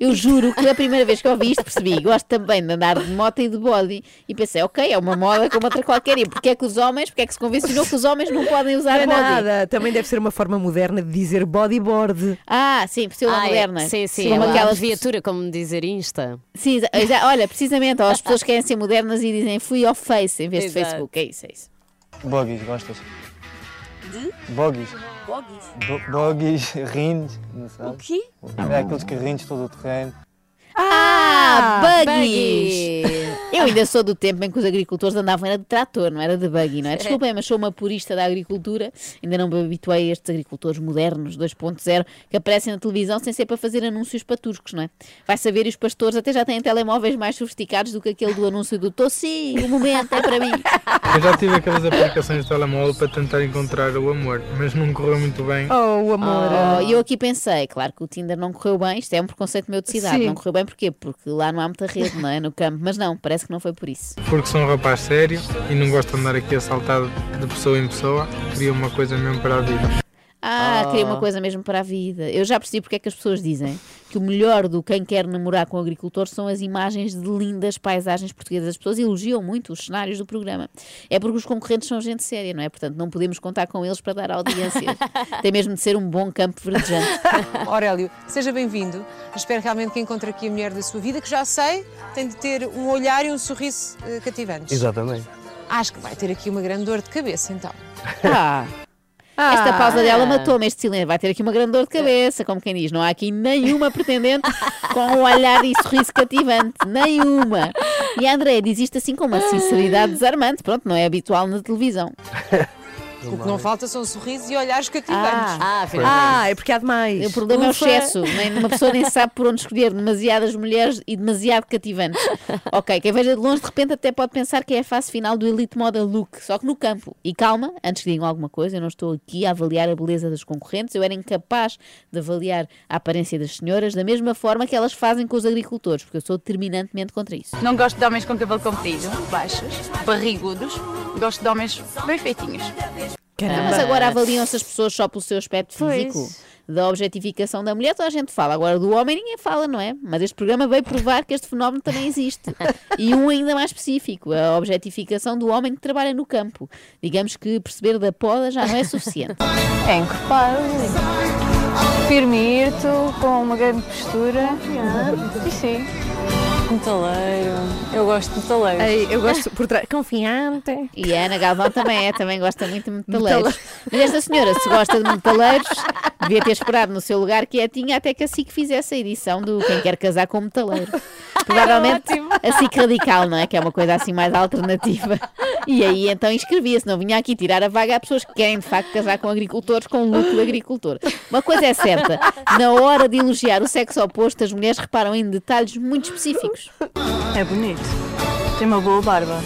Eu juro que a primeira vez que ouvi isto percebi. Gosto também de andar de moto e de body. E pensei, ok, é uma moda como outra qualquer. E porque é que os homens, porque é que se convencionou que os homens não podem usar Não é body? nada. Também deve ser uma forma moderna de dizer bodyboard. Ah, sim, por ser uma Ah, é. moderna. Sim, sim. Como é aquelas abreviatura, como dizer Insta. Sim, exa- olha, precisamente, ó, as pessoas querem ser modernas e dizem fui off face em vez de Exato. Facebook. É isso, é isso. Buggies, gostas? De? Buggies. Bogues? Bu- Buggies, rindes, não sabe? O quê? É aqueles carrinhos todo o terreno. Ah, buggies! Eu ainda sou do tempo em que os agricultores andavam era de trator, não era de buggy, não é? Desculpem, mas sou uma purista da agricultura, ainda não me habituei a estes agricultores modernos 2.0 que aparecem na televisão sem ser para fazer anúncios patuscos, não é? Vai saber, e os pastores até já têm telemóveis mais sofisticados do que aquele do anúncio do Tossi, o momento é para mim. Eu já tive aquelas aplicações de telemóvel para tentar encontrar o amor, mas não correu muito bem. Oh, o amor. Oh, e eu aqui pensei, claro que o Tinder não correu bem, isto é um preconceito meu de cidade, Sim. não correu bem porquê? Porque lá não há muita rede, não é? No campo, mas não, parece que não foi por isso. Porque sou um rapaz sério e não gosto de andar aqui a saltar de pessoa em pessoa. Queria uma coisa mesmo para a vida. Ah, queria uma Oh. coisa mesmo para a vida. Eu já percebi porque é que as pessoas dizem que o melhor do quem quer namorar com o agricultor são as imagens de lindas paisagens portuguesas. As pessoas elogiam muito os cenários do programa. É porque os concorrentes são gente séria, não é? Portanto, não podemos contar com eles para dar audiências. Tem mesmo de ser um bom campo verdejante. Aurélio, seja bem-vindo. Espero realmente que encontre aqui a mulher da sua vida, que já sei, tem de ter um olhar e um sorriso eh, cativantes. Exatamente. Acho que vai ter aqui uma grande dor de cabeça, então. Ah. Esta pausa dela matou-me, este silêncio. Vai ter aqui uma grande dor de cabeça, como quem diz. Não há aqui nenhuma pretendente com um olhar e sorriso cativante. Nenhuma. E a Andréia diz isto assim com uma sinceridade desarmante. Pronto, não é habitual na televisão. O que não falta são sorrisos e olhares cativantes. Ah, Ah, é porque há demais. O problema é o Ufa. excesso. Nem, uma pessoa nem sabe por onde escolher demasiadas mulheres e demasiado cativantes. Ok, quem veja de longe de repente até pode pensar que é a fase final do Elite Model Look, só que no campo. E calma, antes que digam alguma coisa, eu não estou aqui a avaliar a beleza das concorrentes, eu era incapaz de avaliar a aparência das senhoras da mesma forma que elas fazem com os agricultores, porque eu sou determinantemente contra isso. Não gosto de homens com cabelo comprido, baixos, barrigudos. Gosto de homens bem feitinhos. Ah, mas agora avaliam-se as pessoas só pelo seu aspecto Pois. físico. Da objetificação da mulher, toda a gente fala. Agora, do homem, ninguém fala, não é? Mas este programa veio provar que este fenómeno também existe. E um ainda mais específico: a objetificação do homem que trabalha no campo. Digamos que perceber da poda já não é suficiente. É encorpado, firmito, com uma grande postura. E sim. Metaleiro. Eu gosto de metaleiro. Ei, eu gosto por trás. Confiante. E a Ana Galvão também é, também gosta muito de metaleiros. Mas esta senhora, se gosta de metaleiros, devia ter esperado no seu lugar quietinha até que a SIC fizesse a edição do Quem Quer Casar com Metaleiro. Provavelmente a SIC radical, não é? Que é uma coisa assim mais alternativa. E aí então inscrevia-se, não vinha aqui tirar a vaga a pessoas que querem de facto casar com agricultores com look de agricultor. Uma coisa é certa, na hora de elogiar o sexo oposto, as mulheres reparam em detalhes muito específicos. É bonito. Tem uma boa barba.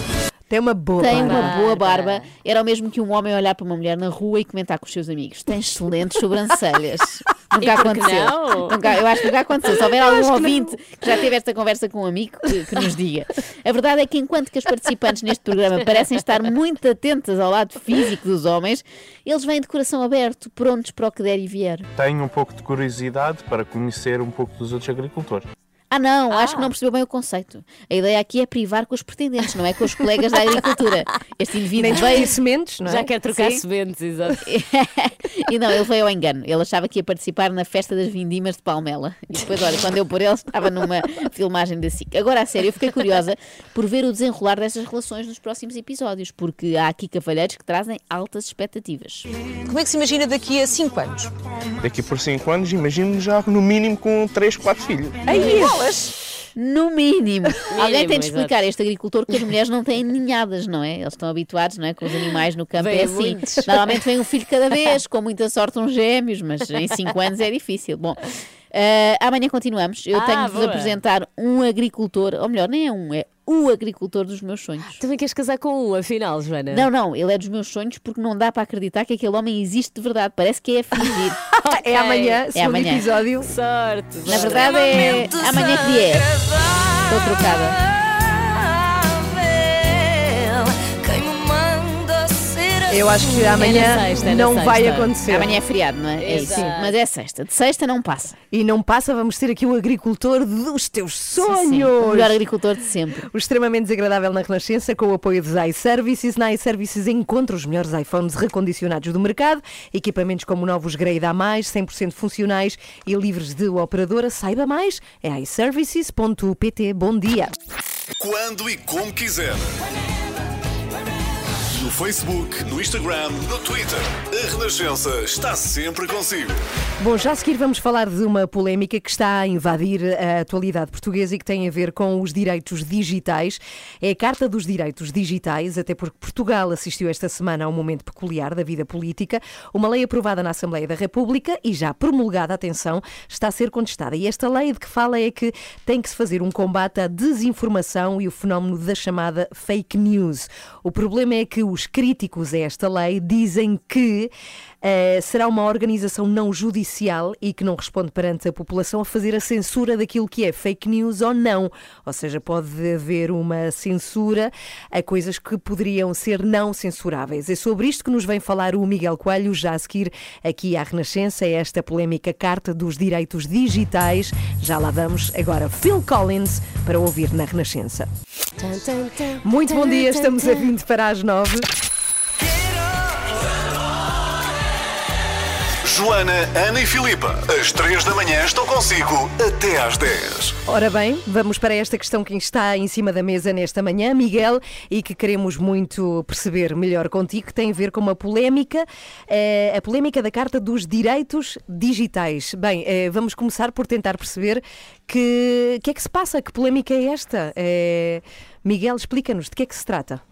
Tem uma boa Tem barba. uma boa barba. Era o mesmo que um homem olhar para uma mulher na rua e comentar com os seus amigos: tem excelentes sobrancelhas. Nunca E aconteceu. não? Nunca- eu acho que nunca aconteceu. Se houver algum acho que ouvinte que já teve esta conversa com um amigo, que, que nos diga. A verdade é que enquanto que as participantes neste programa parecem estar muito atentas ao lado físico dos homens, eles vêm de coração aberto, prontos para o que der e vier. Tenho um pouco de curiosidade para conhecer um pouco dos outros agricultores. Ah, não, acho que não percebeu bem o conceito. A ideia aqui é privar com os pretendentes, não é com os colegas da agricultura. Este indivíduo Nem veio. sementes, não é? Já quer trocar Sim. sementes, exato. e não, ele veio ao engano. Ele achava que ia participar na festa das vindimas de Palmela. E depois, olha, quando eu por ele, estava numa filmagem da SIC. Agora, a sério, eu fiquei curiosa por ver o desenrolar dessas relações nos próximos episódios, porque há aqui cavalheiros que trazem altas expectativas. Como é que se imagina daqui a 5 anos? Daqui por 5 anos, imagino já no mínimo com 3, 4 filhos. Aí, No mínimo. Alguém tem de explicar a este agricultor que as mulheres não têm ninhadas, não é? Eles estão habituados, não é? Com os animais no campo Vêm é assim. muitos. Normalmente vem um filho cada vez, com muita sorte uns gêmeos, mas em 5 anos é difícil. Bom, eh, amanhã continuamos. Eu Ah, tenho de vos boa. apresentar um agricultor, ou melhor, nem é um, é o agricultor dos meus sonhos. Também queres casar com um, afinal, Joana? Não, não, ele é dos meus sonhos porque não dá para acreditar que aquele homem existe de verdade. Parece que é a fingir. É amanhã, É segundo amanhã. episódio. Sorte. Na verdade é amanhã que é. Estou trocada. Eu acho que amanhã É sexta, é não vai sexta. acontecer. Amanhã é feriado, não é? É isso. Exato. Mas é sexta. De sexta não passa. E não passa, vamos ter aqui o agricultor dos teus sonhos. sim, o melhor agricultor de sempre. O extremamente desagradável na Renascença, com o apoio dos iServices. Na iServices encontra os melhores iPhones recondicionados do mercado, equipamentos como novos Grade A+, 100% funcionais e livres de operadora. Saiba mais, é iServices.pt. Bom dia. Quando e como quiser. No Facebook, no Instagram, no Twitter. A Renascença está sempre consigo. Bom, já a seguir vamos falar de uma polémica que está a invadir a atualidade portuguesa e que tem a ver com os direitos digitais. É a Carta dos Direitos Digitais, até porque Portugal assistiu esta semana a um momento peculiar da vida política. Uma lei aprovada na Assembleia da República e já promulgada, atenção, está a ser contestada. E esta lei de que fala é que tem que se fazer um combate à desinformação e o fenómeno da chamada fake news. O problema é que os críticos a esta lei dizem que eh, será uma organização não judicial e que não responde perante a população a fazer a censura daquilo que é fake news ou não. Ou seja, pode haver uma censura a coisas que poderiam ser não censuráveis. É sobre isto que nos vem falar o Miguel Coelho, já a seguir aqui à Renascença, é esta polémica Carta dos Direitos Digitais. Já lá vamos. Agora, Phil Collins para ouvir na Renascença. Muito bom dia, estamos a 20 para as 9. Joana, Ana e Filipa, às 3 da manhã estão consigo até às 10. Ora bem, vamos para esta questão que está em cima da mesa nesta manhã, Miguel, e que queremos muito perceber melhor contigo, que tem a ver com uma polémica, eh, a polémica da Carta dos Direitos Digitais. Bem, eh, vamos começar por tentar perceber que que é que se passa, que polémica é esta? Eh, Miguel, explica-nos de que é que se trata.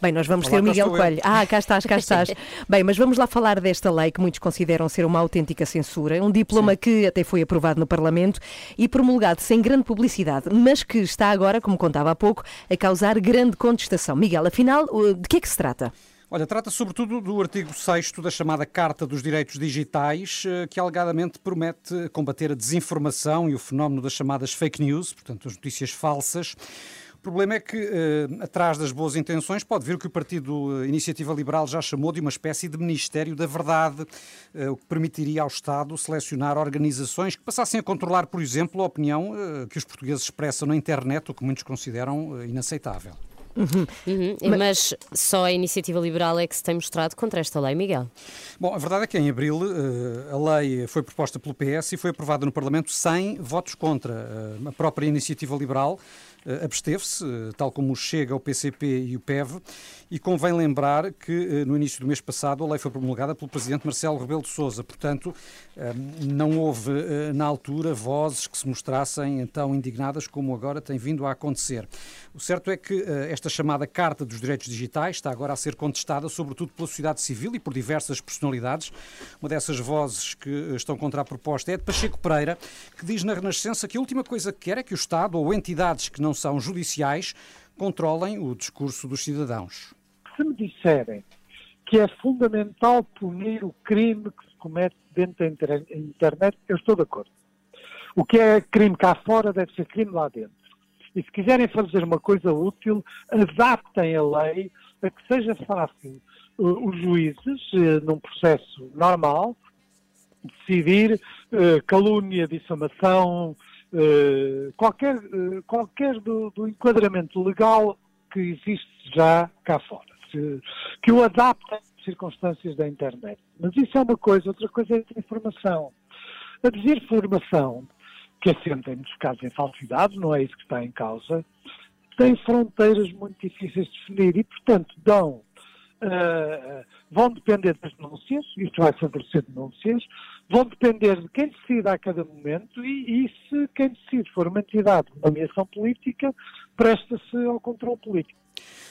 Bem, nós vamos Olá, ter o Miguel estou eu. Coelho. Ah, cá estás, cá estás. Bem, mas vamos lá falar desta lei que muitos consideram ser uma autêntica censura. Um diploma que até foi aprovado no Parlamento e promulgado sem grande publicidade, mas que está agora, como contava há pouco, a causar grande contestação. Miguel, afinal, de que é que se trata? Olha, trata sobretudo do artigo 6 da chamada Carta dos Direitos Digitais, eh, que alegadamente promete combater a desinformação e o fenómeno das chamadas fake news, portanto, as notícias falsas. O problema é que, eh, atrás das boas intenções, pode vir o que o Partido eh, Iniciativa Liberal já chamou de uma espécie de Ministério da Verdade, eh, o que permitiria ao Estado selecionar organizações que passassem a controlar, por exemplo, a opinião que os portugueses expressam na internet, o que muitos consideram inaceitável. Uhum, Mas só a iniciativa liberal é que se tem mostrado contra esta lei, Miguel. Bom, a verdade é que em abril a lei foi proposta pelo PS e foi aprovada no Parlamento sem votos contra. A própria iniciativa liberal absteve-se, eh, tal como Chega, o PCP e o PEV, e convém lembrar que eh, no início do mês passado a lei foi promulgada pelo Presidente Marcelo Rebelo de Sousa. Portanto, eh, não houve eh, na altura vozes que se mostrassem tão indignadas como agora tem vindo a acontecer. O certo é que eh, esta chamada Carta dos Direitos Digitais está agora a ser contestada, sobretudo pela sociedade civil e por diversas personalidades. Uma dessas vozes que eh, estão contra a proposta é de Pacheco Pereira, que diz na Renascença que a última coisa que quer é que o Estado ou entidades que não são judiciais controlem o discurso dos cidadãos. se me disserem que é fundamental punir o crime que se comete dentro da inter- internet, eu estou de acordo. O que é crime cá fora deve ser crime lá dentro. E se quiserem fazer uma coisa útil, adaptem a lei a que seja fácil uh, os juízes, uh, num processo normal, decidir uh, calúnia, difamação, uh, qualquer, uh, qualquer do, do enquadramento legal que existe já cá fora. Se- que o adaptem às circunstâncias da internet. Mas isso é uma coisa, outra coisa é a desinformação. A desinformação, que assenta muitos casos em falsidade, não é isso que está em causa, tem fronteiras muito difíceis de definir e, portanto, dão ah, vão depender das denúncias, isto vai favorecer denúncias, vão depender de quem decida a cada momento e, e se quem decide for uma entidade de nomeação política, presta-se ao controle político.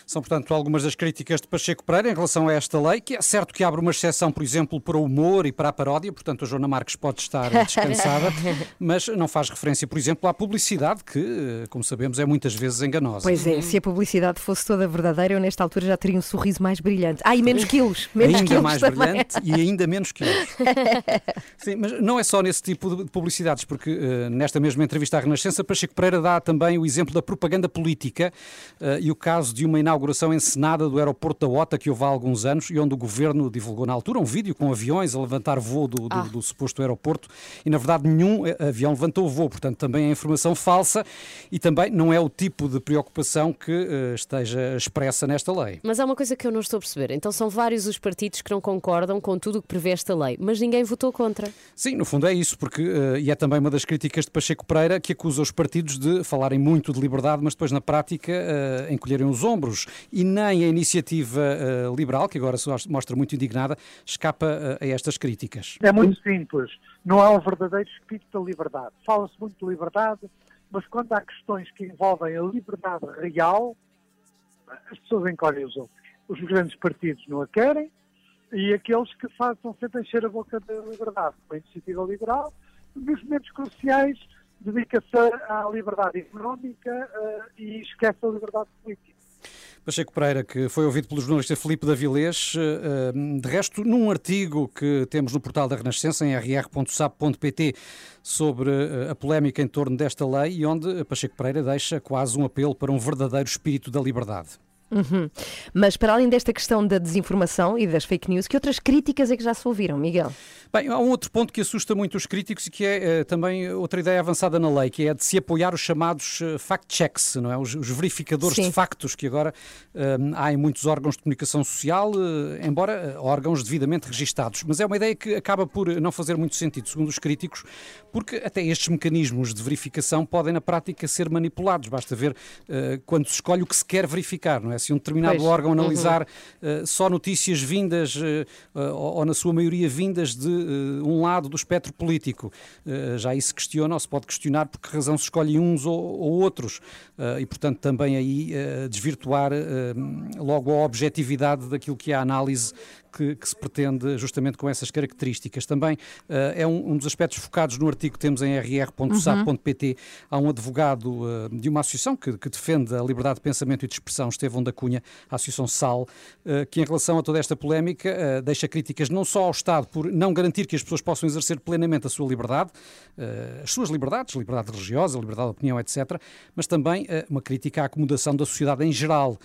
São, portanto, algumas das críticas de Pacheco Pereira em relação a esta lei, que é certo que abre uma exceção, por exemplo, para o humor e para a paródia, portanto a Joana Marques pode estar descansada, mas não faz referência, por exemplo, à publicidade, que, eh, como sabemos, é muitas vezes enganosa. Pois é, se a publicidade fosse toda verdadeira, eu nesta altura já teria um sorriso mais brilhante. Ah, e menos quilos. Menos ainda quilos mais também. brilhante e ainda menos quilos. Sim, mas não é só nesse tipo de publicidades, porque eh, nesta mesma entrevista à Renascença, Pacheco Pereira dá também o exemplo da propaganda política eh, e o caso de uma inauguração encenada do aeroporto da OTA que houve há alguns anos e onde o governo divulgou na altura um vídeo com aviões a levantar voo do, do- Ah. do suposto aeroporto e na verdade nenhum eh, avião levantou voo, portanto também é informação falsa e também não é o tipo de preocupação que eh, esteja expressa nesta lei. Mas há uma coisa que eu não estou a perceber. Então são vários os partidos que não concordam com tudo o que prevê esta lei, mas ninguém votou contra. Sim, no fundo é isso, porque eh, e é também uma das críticas de Pacheco Pereira que acusa os partidos de falarem muito de liberdade, mas depois na prática eh, encolherem os ombros. E nem a iniciativa eh, liberal, que agora se mostra muito indignada, escapa eh, a estas críticas. É muito simples. Não há um verdadeiro espírito da liberdade. Fala-se muito de liberdade, mas quando há questões que envolvem a liberdade real, as pessoas encolhem os ombros. Os grandes partidos não a querem e aqueles que fazem sempre encher a boca da liberdade, com a iniciativa liberal, nos momentos cruciais dedica-se à liberdade económica eh, e esquece a liberdade política. Pacheco Pereira, que foi ouvido pelo jornalista Filipe Davilés, eh, eh, de resto, num artigo que temos no portal da Renascença, em rr.sap.pt, sobre eh, a polémica em torno desta lei e onde Pacheco Pereira deixa quase um apelo para um verdadeiro espírito da liberdade. Uhum. Mas para além desta questão da desinformação e das fake news, que outras críticas é que já se ouviram, Miguel? Bem, há um outro ponto que assusta muito os críticos e que é eh, também outra ideia avançada na lei, que é a de se apoiar os chamados eh, fact-checks, não é? Os, os verificadores Sim. de factos que agora eh, há em muitos órgãos de comunicação social, embora órgãos devidamente registados. Mas é uma ideia que acaba por não fazer muito sentido, segundo os críticos, porque até estes mecanismos de verificação podem na prática ser manipulados. Basta ver quando se escolhe o que se quer verificar, não é? Se um determinado Pois. órgão Uhum. analisar eh, só notícias vindas, eh, eh, ou, na sua maioria vindas de eh, um lado do espectro político. Já isso se questiona, ou se pode questionar por que razão se escolhe uns ou, ou outros. E, portanto, também aí desvirtuar logo a objetividade daquilo que é a análise que, que se pretende justamente com essas características. Também eh, é um, um dos aspectos focados no artigo que temos em rr.sap.pt. Há um advogado eh, de uma associação que, que defende a liberdade de pensamento e de expressão, Estevão da Cunha, a Associação SAL, eh, que em relação a toda esta polémica eh, deixa críticas não só ao Estado por não garantir que as pessoas possam exercer plenamente a sua liberdade, eh, as suas liberdades, liberdade religiosa, liberdade de opinião, etc., mas também uma crítica à acomodação da sociedade em geral.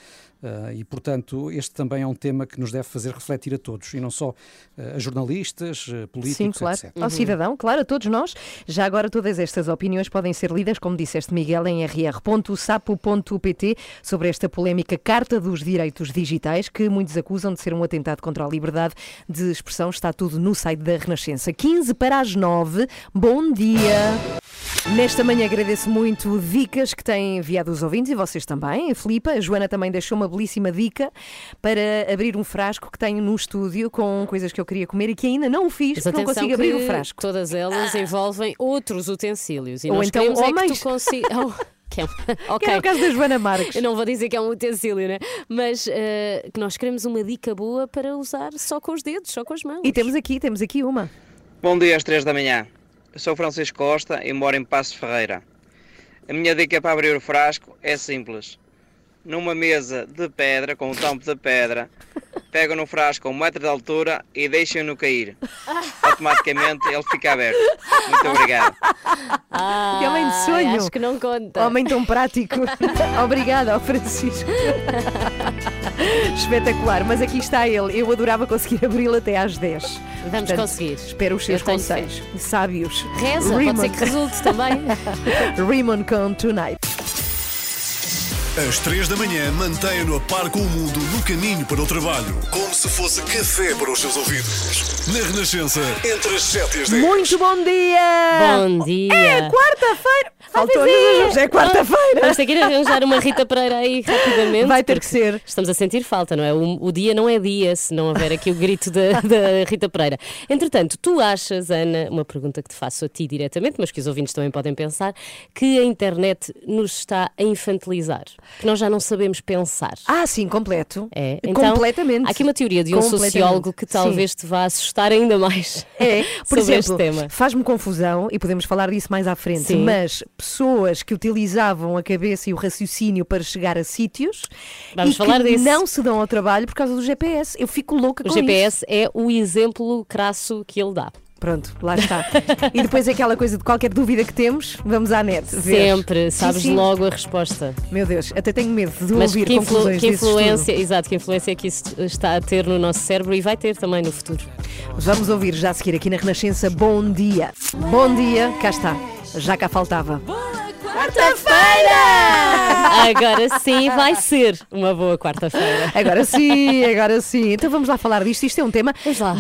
Eh, e, portanto, este também é um tema que nos deve fazer refletir a todos, e não só eh, a jornalistas, eh, políticos, Sim, claro. etc. Ao cidadão, claro, a todos nós. Já agora todas estas opiniões podem ser lidas, como disseste Miguel, em rr.sapo.pt sobre esta polémica Carta dos Direitos Digitais, que muitos acusam de ser um atentado contra a liberdade de expressão. Está tudo no site da Renascença. 15 para as 9. Bom dia! Nesta manhã agradeço muito dicas que têm enviado os ouvintes e vocês também. A Filipa, a Joana também deixou uma belíssima dica para abrir um frasco que tenho no estúdio com coisas que eu queria comer e que ainda não fiz, Mas porque não consigo abrir o frasco. Todas elas envolvem outros utensílios. E Ou nós então queremos é que homens. tu consigas. que é, um- Que é o caso da Joana Marques. Eu não vou dizer que é um utensílio, né? Mas eh, que nós queremos uma dica boa para usar só com os dedos, só com as mãos. E temos aqui, temos aqui uma. Bom dia às 3 da manhã. Eu sou Francisco Costa e moro em Passo Ferreira. A minha dica para abrir o frasco é simples. Numa mesa de pedra, com um tampo de pedra, pegam no frasco a um metro de altura e deixem-no cair. Automaticamente ele fica aberto. Muito obrigado. Ah, Que homem de sonho. Acho que não conta. Homem tão prático. Obrigada ao Francisco. Espetacular, mas aqui está ele. Eu adorava conseguir abri-lo até às 10. Vamos conseguir. Espero os seus conselhos. Sábios. Reza, pode ser que resulte também. Raymond com Tonight. Às três da manhã, mantenha-no a par com o mundo no caminho para o trabalho. Como se fosse café para os seus ouvidos. Na Renascença, entre as 7 e as 10. Muito bom dia! Bom dia. É quarta-feira! Faltou, é. hoje é quarta-feira. Vamos ter que ir arranjar uma Rita Pereira aí rapidamente. Vai ter que ser. Estamos a sentir falta, não é? O, o dia não é dia se não houver aqui o grito da, da Rita Pereira. Entretanto, tu achas, Ana, uma pergunta que te faço a ti diretamente, mas que os ouvintes também podem pensar, que a internet nos está a infantilizar? Que nós já não sabemos pensar? Ah, sim, completo. É, então, Completamente. Há aqui uma teoria de um sociólogo que Sim. talvez te vá assustar ainda mais. É, por exemplo, este tema. faz-me confusão, e podemos falar disso mais à frente, Sim. mas pessoas que utilizavam a cabeça e o raciocínio para chegar a sítios Vamos e falar que disso. não se dão ao trabalho por causa do GPS. Eu fico louca O com GPS é o exemplo crasso que ele dá. Pronto, lá está. e depois aquela coisa de qualquer dúvida que temos, vamos à net. ver. Sempre, sabes Sim, sim. logo a resposta. Meu Deus, até tenho medo de Mas ouvir que, conclusões que influência, exato, que influência é que isso está a ter no nosso cérebro e vai ter também no futuro. Vamos ouvir já a seguir aqui na Renascença. Bom dia. Bom dia, cá está. Já cá faltava. Quarta-feira! Agora sim vai ser uma boa quarta-feira. Agora sim, agora sim. Então vamos lá falar disto. Isto é um tema,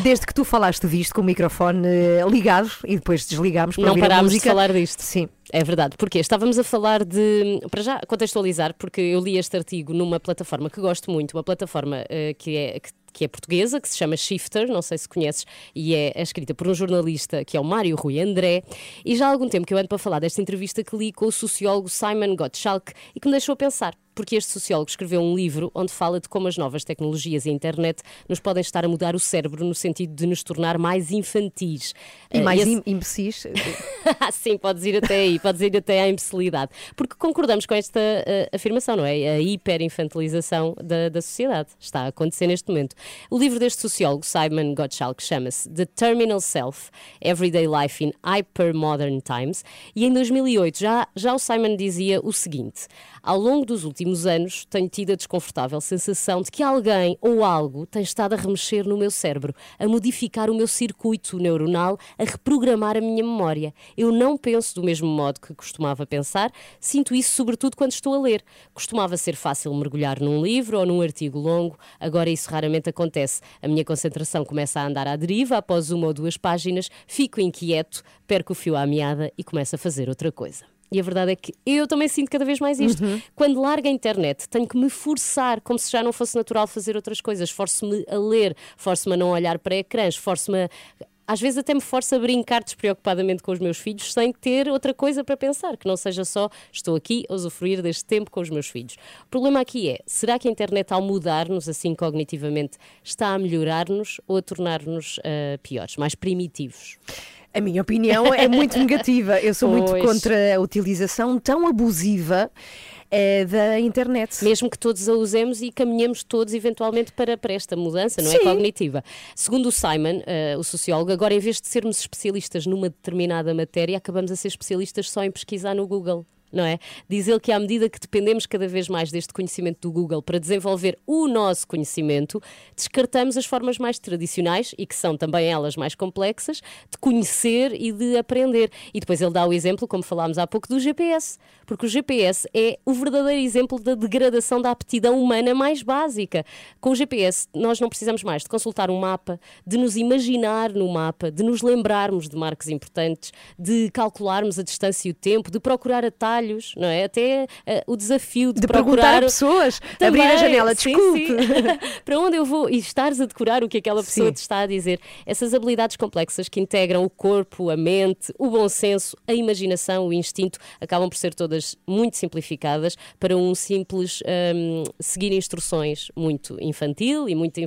desde que tu falaste disto com o microfone eh, ligado e depois desligámos para Não ouvir a parámos de música. falar disto. Sim. É verdade. Porquê? Estávamos a falar de. Para já contextualizar, porque eu li este artigo numa plataforma que gosto muito, uma plataforma eh, que é. que- que é portuguesa, que se chama Shifter, não sei se conheces, e é, é escrita por um jornalista que é o Mário Rui André. E já há algum tempo que eu ando para falar desta entrevista que li com o sociólogo Simon Gottschalk e que me deixou a pensar. Porque este sociólogo escreveu um livro onde fala de como as novas tecnologias e a internet nos podem estar a mudar o cérebro no sentido de nos tornar mais infantis. E Eh, mais esse- im- imbecis. Sim, podes ir até aí, podes ir até à imbecilidade. Porque concordamos com esta eh, afirmação, não é? A hiperinfantilização da, da sociedade está a acontecer neste momento. O livro deste sociólogo, Simon Gottschalk, chama-se The Terminal Self, Everyday Life in Hypermodern Times, e em 2008 já, já o Simon dizia o seguinte: Ao longo dos últimos anos tenho tido a desconfortável sensação de que alguém ou algo tem estado a remexer no meu cérebro, a modificar o meu circuito neuronal, a reprogramar a minha memória. Eu não penso do mesmo modo que costumava pensar, sinto isso sobretudo quando estou a ler. Costumava ser fácil mergulhar num livro ou num artigo longo, agora isso raramente acontece. A minha concentração começa a andar à deriva após uma ou duas páginas, fico inquieto, perco o fio à meada e começo a fazer outra coisa. E a verdade é que eu também sinto cada vez mais isto. Quando largo a internet, tenho que me forçar, como se já não fosse natural fazer outras coisas. Forço-me a ler, forço-me a não olhar para ecrãs, forço-me a. Às vezes até me forço a brincar despreocupadamente com os meus filhos sem ter outra coisa para pensar, que não seja só estou aqui a usufruir deste tempo com os meus filhos. O problema aqui é, será que a internet ao mudar-nos assim cognitivamente está a melhorar-nos ou a tornar-nos ah, piores, mais primitivos? A minha opinião é muito negativa. Eu sou muito Pois. contra a utilização tão abusiva eh, da internet. Mesmo que todos a usemos e caminhemos todos eventualmente para, para esta mudança, não é? Sim. Cognitiva. Segundo o Simon, eh, o sociólogo, agora em vez de sermos especialistas numa determinada matéria, acabamos a ser especialistas só em pesquisar no Google. Não é? Diz ele que à medida que dependemos cada vez mais deste conhecimento do Google para desenvolver o nosso conhecimento, descartamos as formas mais tradicionais e que são também elas mais complexas de conhecer e de aprender. E depois ele dá o exemplo, como falámos há pouco, do GPS, porque o GPS é o verdadeiro exemplo da degradação da aptidão humana mais básica. Com o GPS, nós não precisamos mais de consultar um mapa, de nos imaginar no mapa, de nos lembrarmos de marcos importantes, de calcularmos a distância e o tempo, de procurar atalhos, não é? Até eh, o desafio de, De perguntar procurar a pessoas, abrir a janela, desculpe. sim. para onde eu vou e estares a decorar o que aquela pessoa Sim. te está a dizer. Essas habilidades complexas que integram o corpo, a mente, o bom senso, a imaginação, o instinto, acabam por ser todas muito simplificadas para um simples hum, seguir instruções muito infantil e muito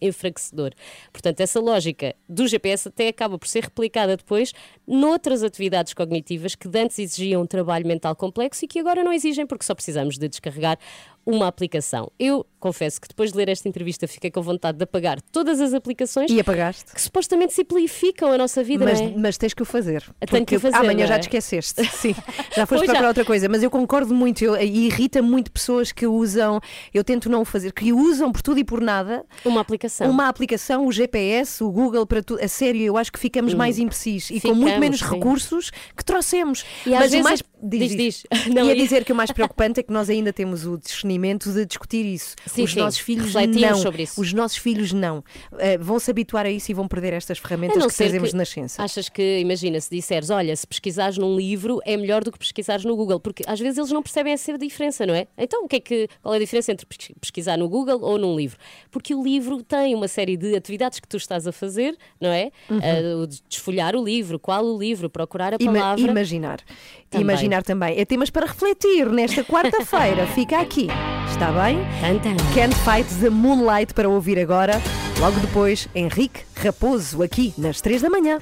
enfraquecedor. Portanto, essa lógica do GPS até acaba por ser replicada depois noutras atividades cognitivas que antes exigiam um trabalho mental complexo e que agora não exigem porque só precisamos de descarregar uma aplicação. Eu confesso que depois de ler esta entrevista fiquei com vontade de apagar todas as aplicações E apagaste? que supostamente simplificam a nossa vida, Mas, não é? mas tens que o fazer. Tenho que fazer, Amanhã não já é? te esqueceste. Sim, já foste Pois já. outra coisa. Mas eu concordo muito eu, e irrita muito pessoas que usam, eu tento não o fazer, que usam por tudo e por nada uma aplicação. Uma aplicação, o GPS, o Google, para tudo. A sério, eu acho que ficamos Hum. mais imbecis e com muito Ficamos, menos sim. recursos que trouxemos. E às mas o vezes mais, Diz, diz. Não, Ia ia- dizer que o mais preocupante é que nós ainda temos o discernimento de discutir isso. Sim, Os sim, nossos filhos refletimos não. sobre isso. Os nossos filhos não. Eh, vão se habituar a isso e vão perder estas ferramentas que ser trazemos que- de nascença. Achas que, imagina, se disseres, olha, se pesquisares num livro é melhor do que pesquisares no Google, porque às vezes eles não percebem essa diferença, não é? Então, o que é que, qual é a diferença entre pesqui- pesquisar no Google ou num livro? Porque o livro tem uma série de atividades que tu estás a fazer, não é? Uhum. De desfolhar o livro, qual o livro, procurar a Ima- palavra. imaginar. Também. Imaginar também. É temas para refletir nesta quarta-feira. Fica aqui. Está bem? Can't Fight the Moonlight para ouvir agora. Logo depois, Henrique Raposo, aqui nas 3 da manhã.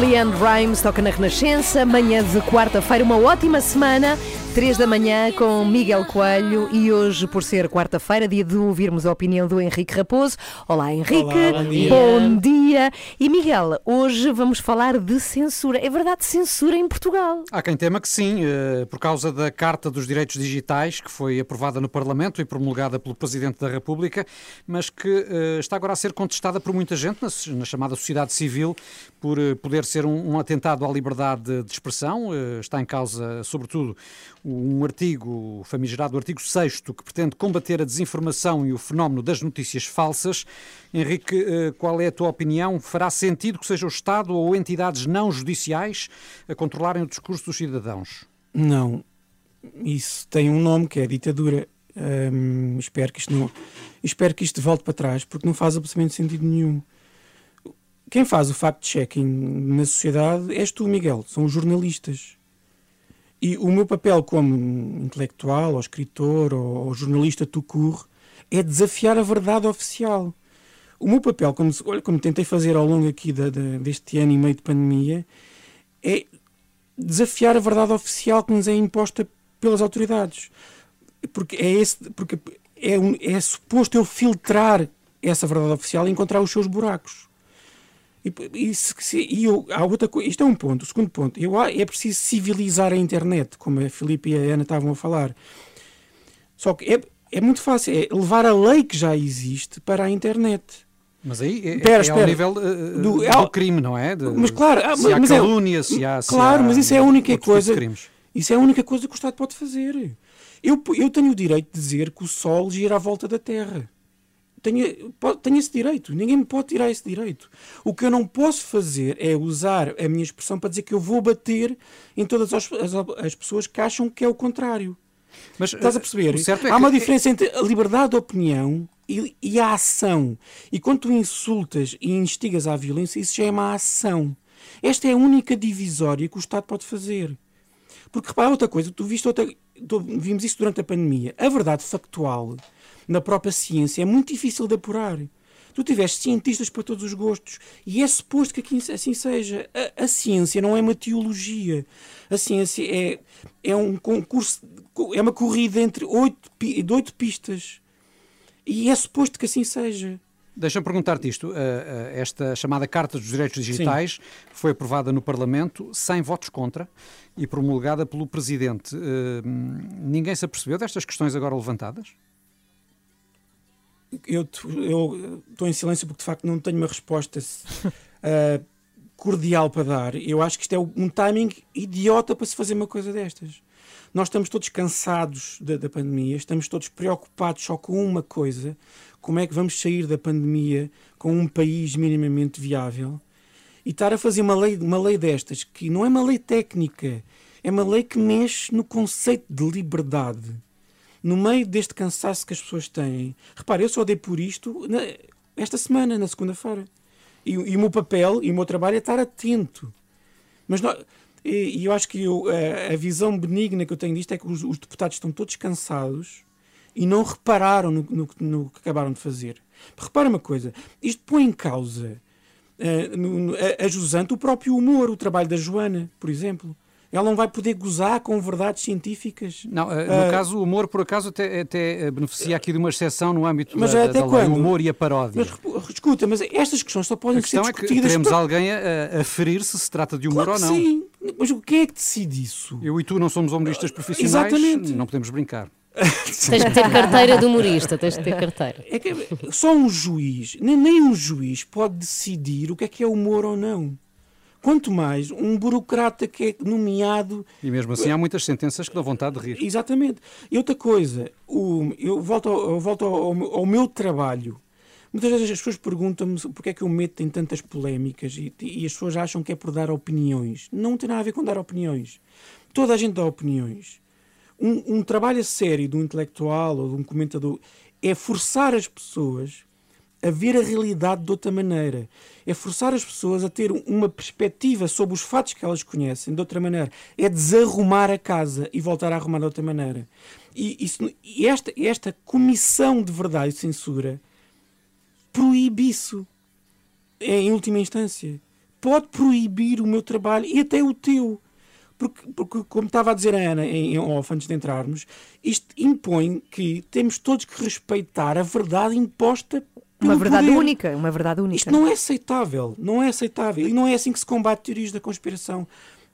Leandro Rhymes toca na Renascença, manhã de quarta-feira, uma ótima semana, 3 da manhã com Miguel Coelho e hoje, por ser quarta-feira, dia de ouvirmos a opinião do Henrique Raposo. Olá, Henrique. Olá, bom dia. Bom dia. E Miguel, hoje vamos falar de censura. É verdade, censura em Portugal. Há quem tema que sim, eh, por causa da Carta dos Direitos Digitais, que foi aprovada no Parlamento e promulgada pelo Presidente da República, mas que eh, está agora a ser contestada por muita gente na, chamada sociedade civil, por eh, poder ser um, atentado à liberdade de expressão. Está em causa, sobretudo, um artigo, o famigerado artigo 6 que pretende combater a desinformação e o fenómeno das notícias falsas. Henrique, eh, qual é a tua opinião? Fará sentido que seja o Estado ou entidades não judiciais a controlarem o discurso dos cidadãos? Não. Isso tem um nome que é ditadura. Hum, espero, que isto não, espero que isto volte para trás, porque não faz absolutamente sentido nenhum. Quem faz o fact-checking na sociedade és tu, Miguel. São os jornalistas. E o meu papel como intelectual, ou escritor, ou, ou jornalista tout é desafiar a verdade oficial. O meu papel, como, olha, como tentei fazer ao longo aqui da- da- deste ano e meio de pandemia, é desafiar a verdade oficial que nos é imposta pelas autoridades. Porque é, esse, porque é, um- é suposto eu filtrar essa verdade oficial e encontrar os seus buracos. E, e se- se- e eu, há outra coisa, isto é um ponto. O segundo ponto, eu, é preciso civilizar a internet, como a Filipe e a Ana estavam a falar. Só que é, é muito fácil, é levar a lei que já existe para a internet. Mas aí é, Espera, é ao espera. nível eh, Do- do, é ao- crime, não é? De- Mas claro, ah, se há mas é- calúnia, se há. se Claro, há mas isso é a única tipo coisa. Isso é a única coisa que o Estado pode fazer. Eu, eu tenho o direito de dizer que o Sol gira à volta da Terra. Tenho, tenho esse direito. Ninguém me pode tirar esse direito. O que eu não posso fazer é usar a minha expressão para dizer que eu vou bater em todas as, as- as pessoas que acham que é o contrário. Mas, Estás a eh, perceber? é Há uma que- diferença entre a liberdade de opinião e, e a ação. E quando tu insultas e instigas à violência, isso já é uma ação. Esta é a única divisória que o Estado pode fazer. Porque repara outra coisa, tu viste outra, tu- vimos isso durante a pandemia. A verdade factual na própria ciência é muito difícil de apurar. Tu tiveste cientistas para todos os gostos e é suposto que aqui assim seja. A, a ciência não é uma teologia. A ciência é, é um concurso, é uma corrida entre oito, de oito pistas. E é suposto que assim seja. Deixa-me perguntar-te isto. eh, eh, Esta chamada Carta dos Direitos Digitais foi aprovada no Parlamento sem votos contra e promulgada pelo Presidente. Eh, Ninguém se apercebeu destas questões agora levantadas? Eu estou em silêncio porque de facto não tenho uma resposta ah, cordial para dar. Eu acho que isto é um timing idiota para se fazer uma coisa destas. Nós estamos todos cansados da, da pandemia, estamos todos preocupados só com uma coisa: como é que vamos sair da pandemia com um país minimamente viável. E estar a fazer uma lei, uma lei destas, que não é uma lei técnica, é uma lei que mexe no conceito de liberdade no meio deste cansaço que as pessoas têm. Repare, eu só dei por isto na- esta semana, na segunda-feira. E, e o meu papel e o meu trabalho é estar atento. Mas nó- e, e eu acho que eu- a, a visão benigna que eu tenho disto é que os, os deputados estão todos cansados e não repararam no, no- no que acabaram de fazer. Repara uma coisa, isto põe em causa no- no- a, a jusante o próprio humor, o trabalho da Joana, por exemplo. Ela não vai poder gozar com verdades científicas. Não, eh, Ah, no caso, o humor, por acaso, até, até eh, beneficia aqui de uma exceção no âmbito Mas da, até da lei, o humor e a paródia. Mas escuta, mas estas questões só podem a questão ser é que discutidas. teremos por- alguém a, a ferir se se trata de humor Claro ou não. Sim, mas quem é que decide isso? Eu e tu não somos humoristas profissionais, Exatamente. não podemos brincar. Tens que ter carteira de humorista, tens que ter carteira. É que só um juiz, nem, nem um juiz pode decidir o que é que é humor ou não. Quanto mais um burocrata que é nomeado E mesmo assim há muitas sentenças que dão vontade de rir. Exatamente. E outra coisa, o- eu volto, ao, eu volto ao, meu- ao meu trabalho. Muitas vezes as pessoas perguntam-me porque é que o medo tem tantas polémicas e, e as pessoas acham que é por dar opiniões. Não tem nada a ver com dar opiniões. Toda a gente dá opiniões. Um, um trabalho a sério de um intelectual ou de um comentador é forçar as pessoas a ver a realidade de outra maneira. É forçar as pessoas a ter uma perspectiva sobre os fatos que elas conhecem de outra maneira. É desarrumar a casa e voltar a arrumar de outra maneira. E, isso- e esta, esta comissão de verdade e censura proíbe isso. É, em última instância. Pode proibir o meu trabalho e até o teu. Porque, porque como estava a dizer a Ana em, em off antes de entrarmos, isto impõe que temos todos que respeitar a verdade imposta Uma verdade poder. única, uma verdade única. Isto não é aceitável, não é aceitável. E não é assim que se combate teorias da conspiração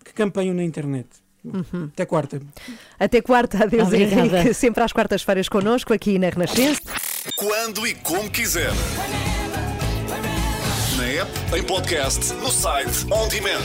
que campanham na internet. Uhum. Até quarta. Até quarta, adeus Obrigada. Henrique, sempre às quartas-feiras connosco aqui na Renascença. Quando e como quiser. App, em podcast, no site, on demand.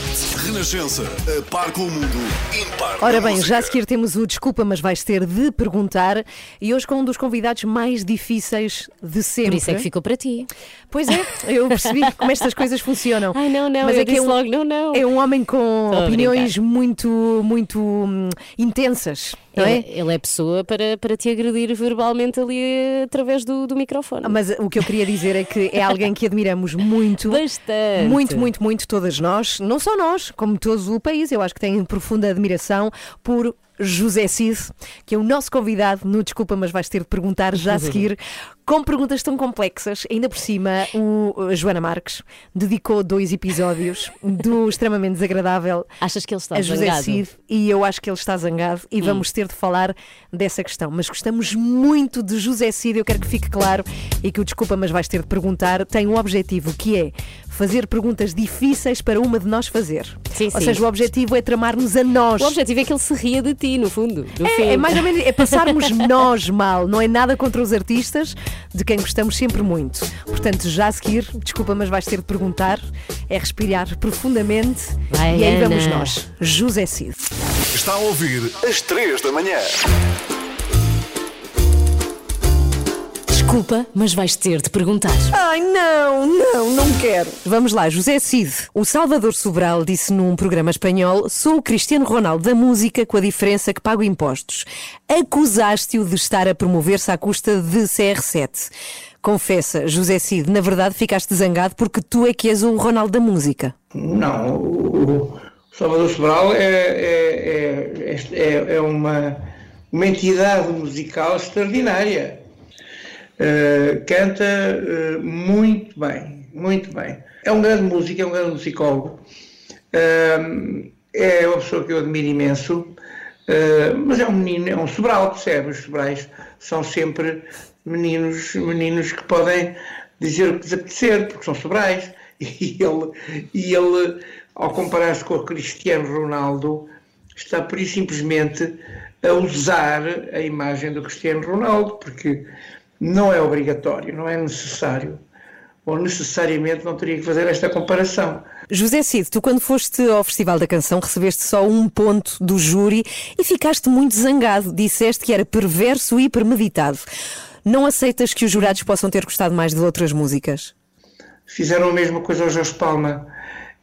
Renascença, a par com o mundo, impar Ora bem, já a seguir temos o Desculpa, mas vais ter de perguntar e hoje com um dos convidados mais difíceis de sempre. Por isso é que ficou para ti. Pois é, eu percebi como estas coisas funcionam. Ai, não, não, mas eu é que é um, logo, não, não. É um homem com Estou opiniões muito, muito hum, intensas, não é? Ele, ele é pessoa para, para te agredir verbalmente ali eh, através do, do microfone. Mas o que eu queria dizer é que é alguém que admiramos muito. Bastante. Muito, muito, muito, todas nós. Não só nós, como todo o país. Eu acho que tem profunda admiração por José Cid, que é o nosso convidado no Desculpa, mas vais ter de perguntar já a seguir, com perguntas tão complexas. Ainda por cima, o Joana Marques dedicou dois episódios do extremamente desagradável Achas que ele está a José zangado? Cid e eu acho que ele está zangado e Hum. vamos ter de falar dessa questão. Mas gostamos muito de José Cid, eu quero que fique claro e que o desculpa, mas vais ter de perguntar, tem um objetivo que é fazer perguntas difíceis para uma de nós fazer. Sim, Ou sim. seja, o objetivo é tramar-nos a nós. O objetivo é que ele se ria de ti, no fundo. no fim. É, é mais ou menos, é passarmos nós mal, não é nada contra os artistas, de quem gostamos sempre muito. Portanto, já a seguir, desculpa, mas vais ter de perguntar, é respirar profundamente Vai, e aí Ana. vamos nós. José Cid. Está a ouvir às 3 da manhã. Desculpa, mas vais ter de perguntar. Ai, não, não, não quero. Vamos lá, José Cid. O Salvador Sobral disse num programa espanhol: sou o Cristiano Ronaldo da música, com a diferença que pago impostos. Acusaste-o de estar a promover-se à custa de CR7. Confessa, José Cid, na verdade ficaste zangado porque tu é que és o Ronaldo da música. Não, o, o Salvador Sobral é, é, é, é, é uma, uma entidade musical extraordinária. Uh, canta uh, muito bem, muito bem. É um grande músico, é um grande musicólogo. Uh, é uma pessoa que eu admiro imenso, mas é um menino, é um Sobral, percebe? Os Sobrais são sempre meninos, meninos que podem dizer o que lhes apetecer, porque são Sobrais. E ele, e ele ao comparar-se com o Cristiano Ronaldo, está por simplesmente a usar a imagem do Cristiano Ronaldo, porque não é obrigatório, não é necessário, ou necessariamente não teria que fazer esta comparação. José Cid, tu quando foste ao Festival da Canção recebeste só um ponto do júri e ficaste muito zangado. Disseste que era perverso e premeditado. Não aceitas que os jurados possam ter gostado mais de outras músicas? Fizeram a mesma coisa ao Jorge Palma.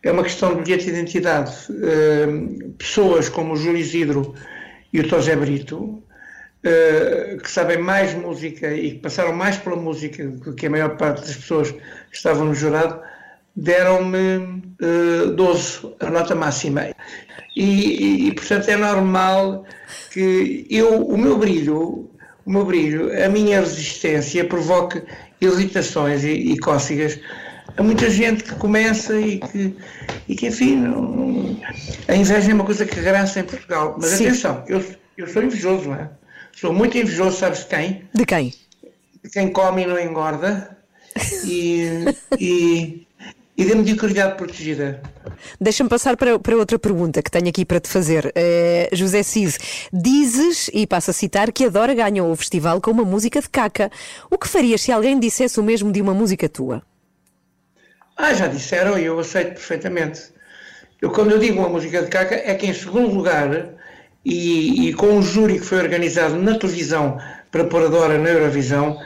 É uma questão de bilhete de identidade. Uh, pessoas como o Júlio Isidro e o Tosé Brito, uh, que sabem mais música e que passaram mais pela música do que a maior parte das pessoas que estavam no jurado, deram-me uh, 12, a nota máxima. E, e, e, portanto é normal que eu, o meu brilho, o meu brilho, a minha resistência provoque irritações e, e cócegas a muita gente que começa e que, e que enfim, não, a inveja é uma coisa que graça em Portugal. Mas Sim. atenção, eu, eu sou invejoso, não é? Sou muito invejoso, sabes de quem? De quem? De quem come e não engorda e, e, e da mediocridade protegida. Deixa-me passar para, para outra pergunta que tenho aqui para te fazer. Eh, José Cid, dizes, e passo a citar, que Adora ganhou o festival com uma música de caca. O que farias se alguém dissesse o mesmo de uma música tua? Ah, já disseram e eu aceito perfeitamente. Eu, quando eu digo uma música de caca, é que em segundo lugar, e, e com um júri que foi organizado na televisão para pôr a Dora na Eurovisão,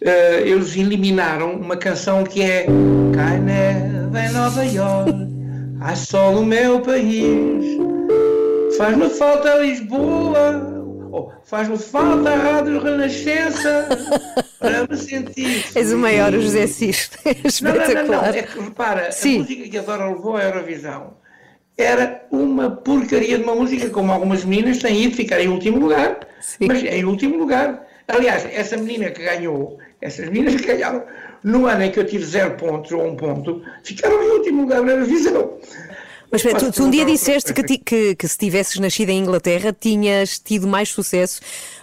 eh, eles eliminaram uma canção que é Cai neve em Nova York, há sol no meu país, faz-me falta Lisboa, oh, faz-me falta a Rádio Renascença, para me sentir. És o maior, o José Cis. Não, não, não, Espetacular. não, é que repara, Sim. a música que a Dora levou à Eurovisão era uma porcaria de uma música, como algumas meninas têm ido ficar em último lugar, mas em último lugar. Aliás, essa menina que ganhou, essas meninas que ganharam, no ano em que eu tive zero pontos ou um ponto, ficaram em último lugar na Eurovisão. Mas espera, tu, tu um dia disseste que, ti- que, que se tivesses nascido em Inglaterra tinhas tido mais sucesso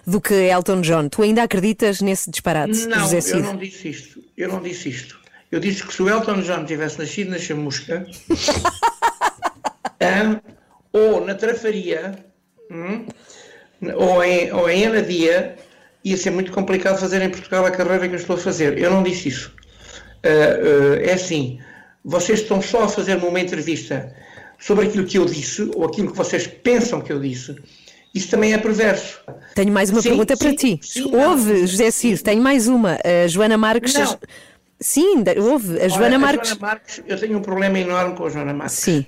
do que Elton John. Tu ainda acreditas nesse disparate, Não, José eu não disse isto. Eu não disse isto. Eu disse que se o Elton John tivesse nascido na chamusca, ah, ou na trafaria, hum, ou, em, ou em Anadia, ia ser muito complicado fazer em Portugal a carreira que eu estou a fazer. Eu não disse isso. Ah, ah, é assim, vocês estão só a fazer-me uma entrevista sobre aquilo que eu disse, ou aquilo que vocês pensam que eu disse. Isso também é perverso. Tenho mais uma Sim, pergunta para sim, ti. sim, não. houve, José Cid, tenho mais uma. A Joana Marques. Não. Sim, houve. A Olha, Joana Marques. Joana Marques, eu tenho um problema enorme com a Joana Marques. Sim.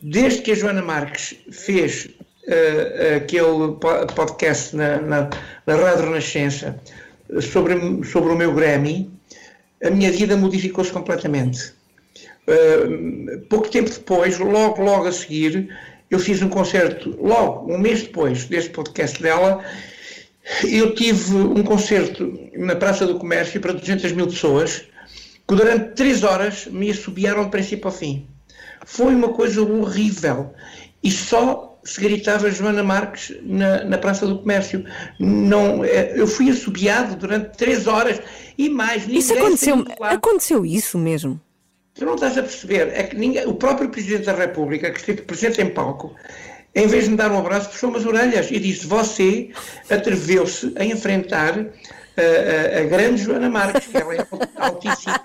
Desde que a Joana Marques fez eh, aquele po- podcast na, na, na Rádio Renascença sobre, sobre o meu Grammy, a minha vida modificou-se completamente. Eh, pouco tempo depois, logo, logo a seguir, eu fiz um concerto, logo, um mês depois deste podcast dela, eu tive um concerto na Praça do Comércio para 200 mil pessoas, que durante três horas me assobiaram de princípio ao fim. Foi uma coisa horrível. E só se gritava Joana Marques na, na Praça do Comércio. Não, eh, eu fui assobiado durante três horas e mais. Isso aconteceu, aconteceu isso mesmo. Tu não estás a perceber, é que ninguém, o próprio Presidente da República, que esteve presente em palco, em vez de me dar um abraço, puxou umas orelhas e disse: Você atreveu-se a enfrentar a, grande Joana Marques, que ela é altíssima.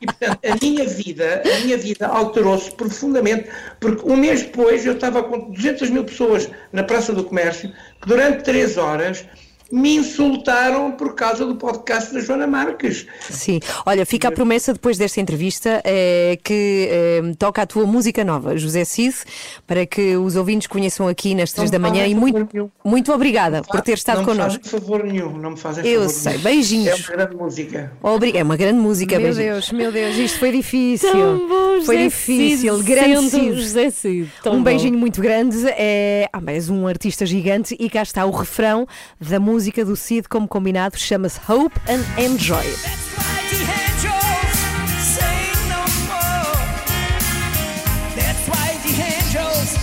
E, portanto, a minha vida, a minha vida alterou-se profundamente, porque um mês depois eu estava com 200 mil pessoas na Praça do Comércio, que durante três horas me insultaram por causa do podcast da Joana Marques. Sim. Olha, fica a promessa depois desta entrevista eh, que eh, toca a tua música nova, José Cid, para que os ouvintes conheçam aqui nas três da Não manhã. E muito, muito obrigada por ter estado não connosco. me fazem favor nenhum, não me fazem Eu favor sei, nenhum. beijinhos. É uma grande música. Obrigada. É uma grande música, Meu beijinhos. Deus, meu Deus, isto foi difícil. Tão bom, foi José difícil, Cid, grande Cid. José Cid, tão um bom. beijinho muito grande. É... Ah, mas um artista gigante e cá está o refrão da música do Cid, como combinado, chama-se Hope and Enjoy. That's why the angels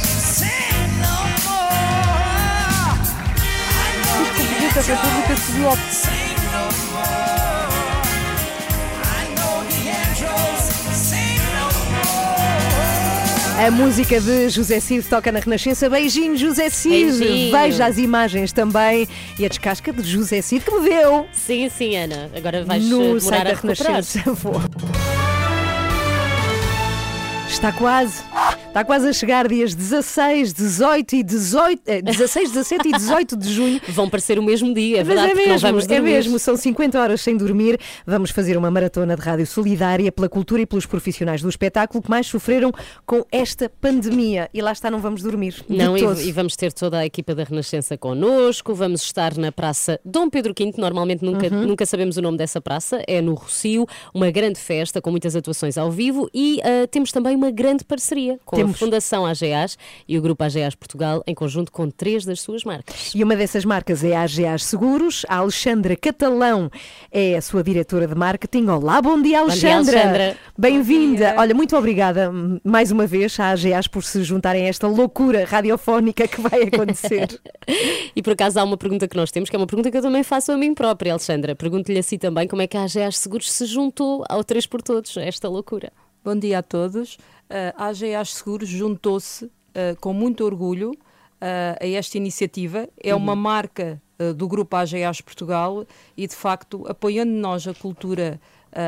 A música de José Cid toca na Renascença. Beijinho, José Cid. Beijinho. Veja as imagens também e a descasca de José Cid que me deu. Sim, sim, Ana. Agora vais eh, no demorar site da. Renascença. Vou. Está quase. Está quase a chegar dias 16, 18 e 18, eh, 16, 17 e 18 de junho. Vão parecer o mesmo dia, é Mas verdade? é porque não mesmo, vamos é dormir. mesmo, são 50 horas sem dormir. Vamos fazer uma maratona de rádio solidária pela cultura e pelos profissionais do espetáculo que mais sofreram com esta pandemia. E lá está, não vamos dormir. Não, e, e vamos ter toda a equipa da Renascença connosco, vamos estar na Praça Dom Pedro V, normalmente nunca, Uhum. nunca sabemos o nome dessa praça, é no Rocio, uma grande festa com muitas atuações ao vivo e ah, temos também uma grande parceria com Temos. a Fundação AGAs e o Grupo AGAs Portugal, em conjunto com três das suas marcas. E uma dessas marcas é a AGAs Seguros. A Alexandra Catalão é a sua diretora de marketing. Olá, bom dia, Bom dia, Alexandra. Alexandra. Bem-vinda. Olha, muito obrigada mais uma vez à AGAs por se juntarem a esta loucura radiofónica que vai acontecer. E por acaso há uma pergunta que nós temos, que é uma pergunta que eu também faço a mim própria, Alexandra. Pergunto-lhe assim também como é que a AGAs Seguros se juntou ao 3 por Todos, a esta loucura. Bom dia a todos. A AGAs Seguros juntou-se uh, com muito orgulho uh, a esta iniciativa. É Uhum. uma marca uh, do Grupo AGAs Portugal e, de facto, apoiando nós a cultura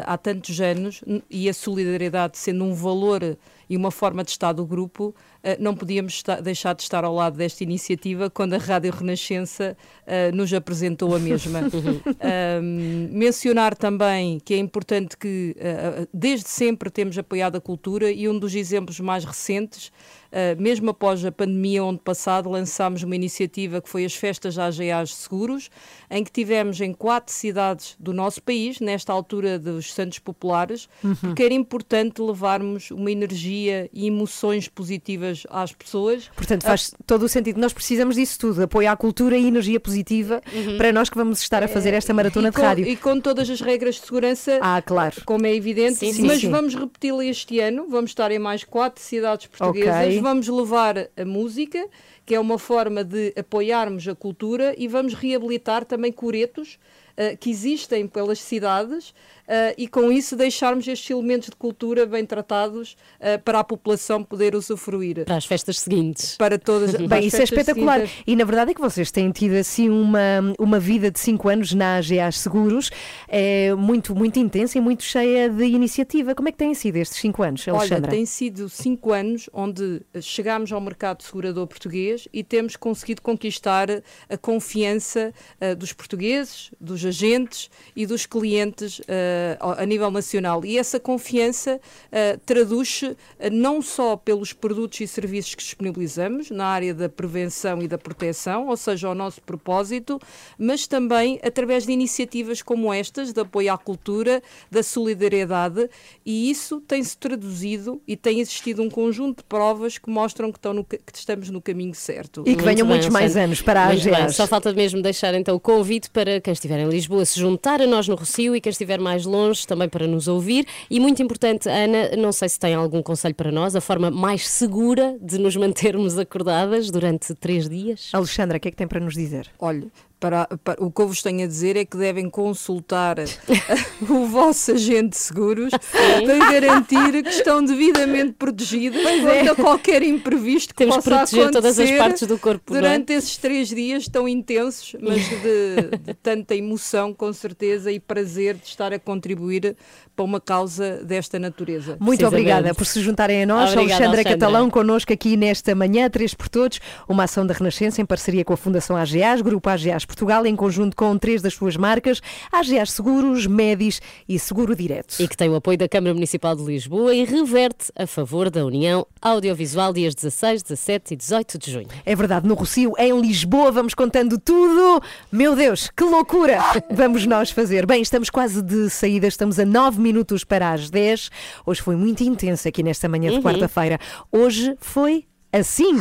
há tantos anos e a solidariedade sendo um valor e uma forma de estar do grupo, eh, não podíamos deixar de estar ao lado desta iniciativa quando a Rádio Renascença eh, nos apresentou a mesma. Ahm, mencionar também que é importante que eh, desde sempre temos apoiado a cultura e um dos exemplos mais recentes, eh, mesmo após a pandemia onde passado, lançámos uma iniciativa que foi as festas AGAs Seguros, em que tivemos em quatro cidades do nosso país, nesta altura dos Santos Populares, Uhum. porque era importante levarmos uma energia e emoções positivas às pessoas. Portanto, faz todo o sentido. Nós precisamos disso tudo: apoio à cultura e energia positiva para nós que vamos estar a fazer esta maratona Uhum. e de com, rádio. E com todas as regras de segurança, ah, claro. como é evidente, Sim, sim, mas sim. vamos repeti-la este ano. Vamos estar em mais quatro cidades portuguesas. Ok. Vamos levar a música, que é uma forma de apoiarmos a cultura, e vamos reabilitar também coretos. eh, que existem pelas cidades eh, e com isso deixarmos estes elementos de cultura bem tratados eh, para a população poder usufruir. Para as festas seguintes. Para todas para Bem, isso é espetacular. seguintes. E na verdade é que vocês têm tido assim uma, uma vida de 5 anos na AGAs Seguros, é, muito, muito intensa e muito cheia de iniciativa. Como é que têm sido estes 5 anos, Olha, Alexandra? tem sido cinco anos onde chegámos ao mercado segurador português e temos conseguido conquistar a confiança eh, dos portugueses, dos agentes e dos clientes ao- a nível nacional. E essa confiança eh, traduz-se eh, não só pelos produtos e serviços que disponibilizamos na área da prevenção e da proteção, ou seja, ao nosso propósito, mas também através de iniciativas como estas, de apoio à cultura, da solidariedade, e isso tem-se traduzido e tem existido um conjunto de provas que mostram que, estão no que estamos no caminho certo. E que venham muitos mais anos para a. Só falta mesmo deixar então o convite para quem estiver em Lisboa se juntar a nós no Rocio e quem estiver mais longe também para nos ouvir. E muito importante, Ana, não sei se tem algum conselho para nós, a forma mais segura de nos mantermos acordadas durante três dias. Alexandra, o que é que tem para nos dizer? Olha, para, para- o que eu vos tenho a dizer é que devem consultar o vosso agente de seguros para garantir que estão devidamente protegidos contra é. qualquer imprevisto que Temos possa proteger todas as acontecer partes do corpo, não é? durante esses três dias tão intensos, mas de, de tanta emoção, com certeza, e prazer de estar a contribuir para uma causa desta natureza. Muito obrigada por se juntarem a nós. Obrigada, Alexandra, Alexandra. Catalão, connosco aqui nesta manhã, Três por Todos, uma ação da Renascença em parceria com a Fundação AGAs, Grupo AGAs Portugal, em conjunto com três das suas marcas, AGAs Seguros, Medis e Seguro Direto. E que tem o apoio da Câmara Municipal de Lisboa e reverte a favor da União Audiovisual dias 16, 17 e 18 de junho. É verdade, no Rocio, em Lisboa, vamos contando tudo. Meu Deus, que loucura vamos nós fazer. Bem, estamos quase de saída, estamos a 9 minutos para as 10. Hoje foi muito intenso aqui nesta manhã de Uhum. quarta-feira. Hoje foi assim.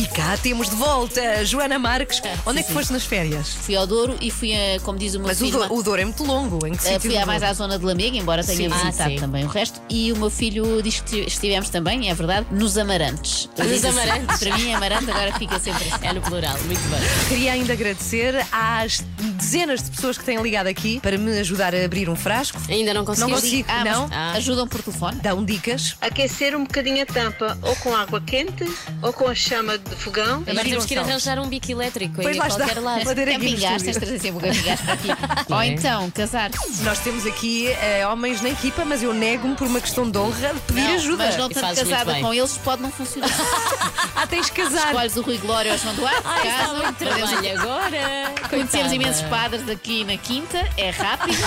E cá temos de volta Joana Marques. Onde é que foste nas férias? Fui ao Douro e fui a, como diz o meu Mas o, filho. Do- o Douro é muito longo. Em que sítio fui a mais à zona de Lamega, embora tenha Sim. visitado Ah, sim. também o resto. E o meu filho diz que estivemos também, é verdade, nos Amarantes. Nos assim, Amarantes. Para mim, Amarante agora fica sempre assim. É no plural, muito bem. Queria ainda agradecer às dezenas de pessoas que têm ligado aqui para me ajudar a abrir um frasco. Ainda não Não conseguiste? consigo, Ah, mas não. Ajudam por telefone? Dão dicas. Aquecer um bocadinho a tampa, ou com água quente, ou com a chama de fogão. Agora temos que ir arranjar um bico elétrico Pois em lá está. qualquer lado. Estúdio. tens de trazer um aqui. Ou então, casar. Nós temos aqui eh, homens na equipa, mas eu nego-me por uma questão de honra de pedir Não, ajuda. Mas não tanto casada com eles pode não funcionar. ah, tens que casar. Escolhes o Rui Glória ou o João Duarte, está casam, muito perdemos- trabalho agora. Conhecemos Coitada. imensos padres aqui na quinta, é rápido.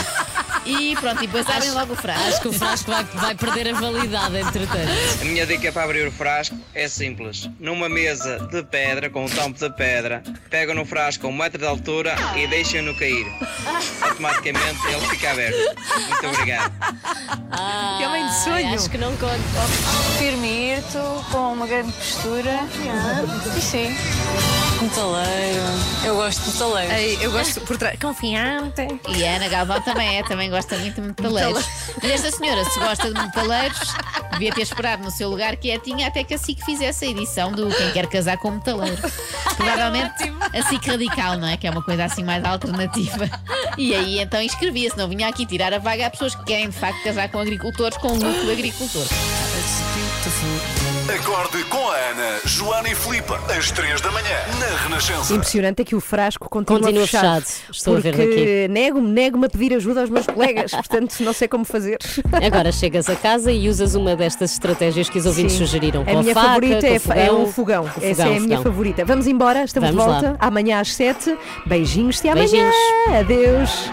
E pronto, e depois abrem logo o frasco. Acho que o frasco vai, vai perder a validade, entretanto. A minha dica para abrir o frasco é simples. Numa mesa de pedra, com um tampo de pedra, pegam no frasco a um metro de altura e deixam-no cair. Automaticamente ele fica aberto. Muito obrigado. Ah, Que homem de sonho. Acho que não conta. Firmito, com uma grande postura. E sim. Metaleiro. Eu gosto de metaleiro. Ei, eu gosto por trás. Confiante. E a Ana Galvão também é, também gosta muito de metaleiros. Mas esta senhora, se gosta de metaleiros, devia ter esperado no seu lugar quietinha até que a SIC fizesse a edição do Quem Quer Casar com Metaleiro. Provavelmente a SIC radical, não é? Que é uma coisa assim mais alternativa. E aí então inscrevia-se, não vinha aqui tirar a vaga a pessoas que querem de facto casar com agricultores, com um look de agricultor. Acorde com a Ana, Joana e Filipe, às 3 da manhã, na Renascença. Impressionante é que o frasco continua, Continua fechado. fechado. Estou a ver porque nego-me, nego-me a pedir ajuda aos meus colegas, portanto não sei como fazer. Agora chegas a casa e usas uma destas estratégias que os ouvintes Sim. sugeriram. A Com minha faca, favorita com é, fa- é fogão. um fogão. O Essa fogão, é a minha fogão. favorita. Vamos embora, estamos Vamos de lá. volta. Amanhã às 7. Beijinhos, até amanhã. Beijinhos. Adeus.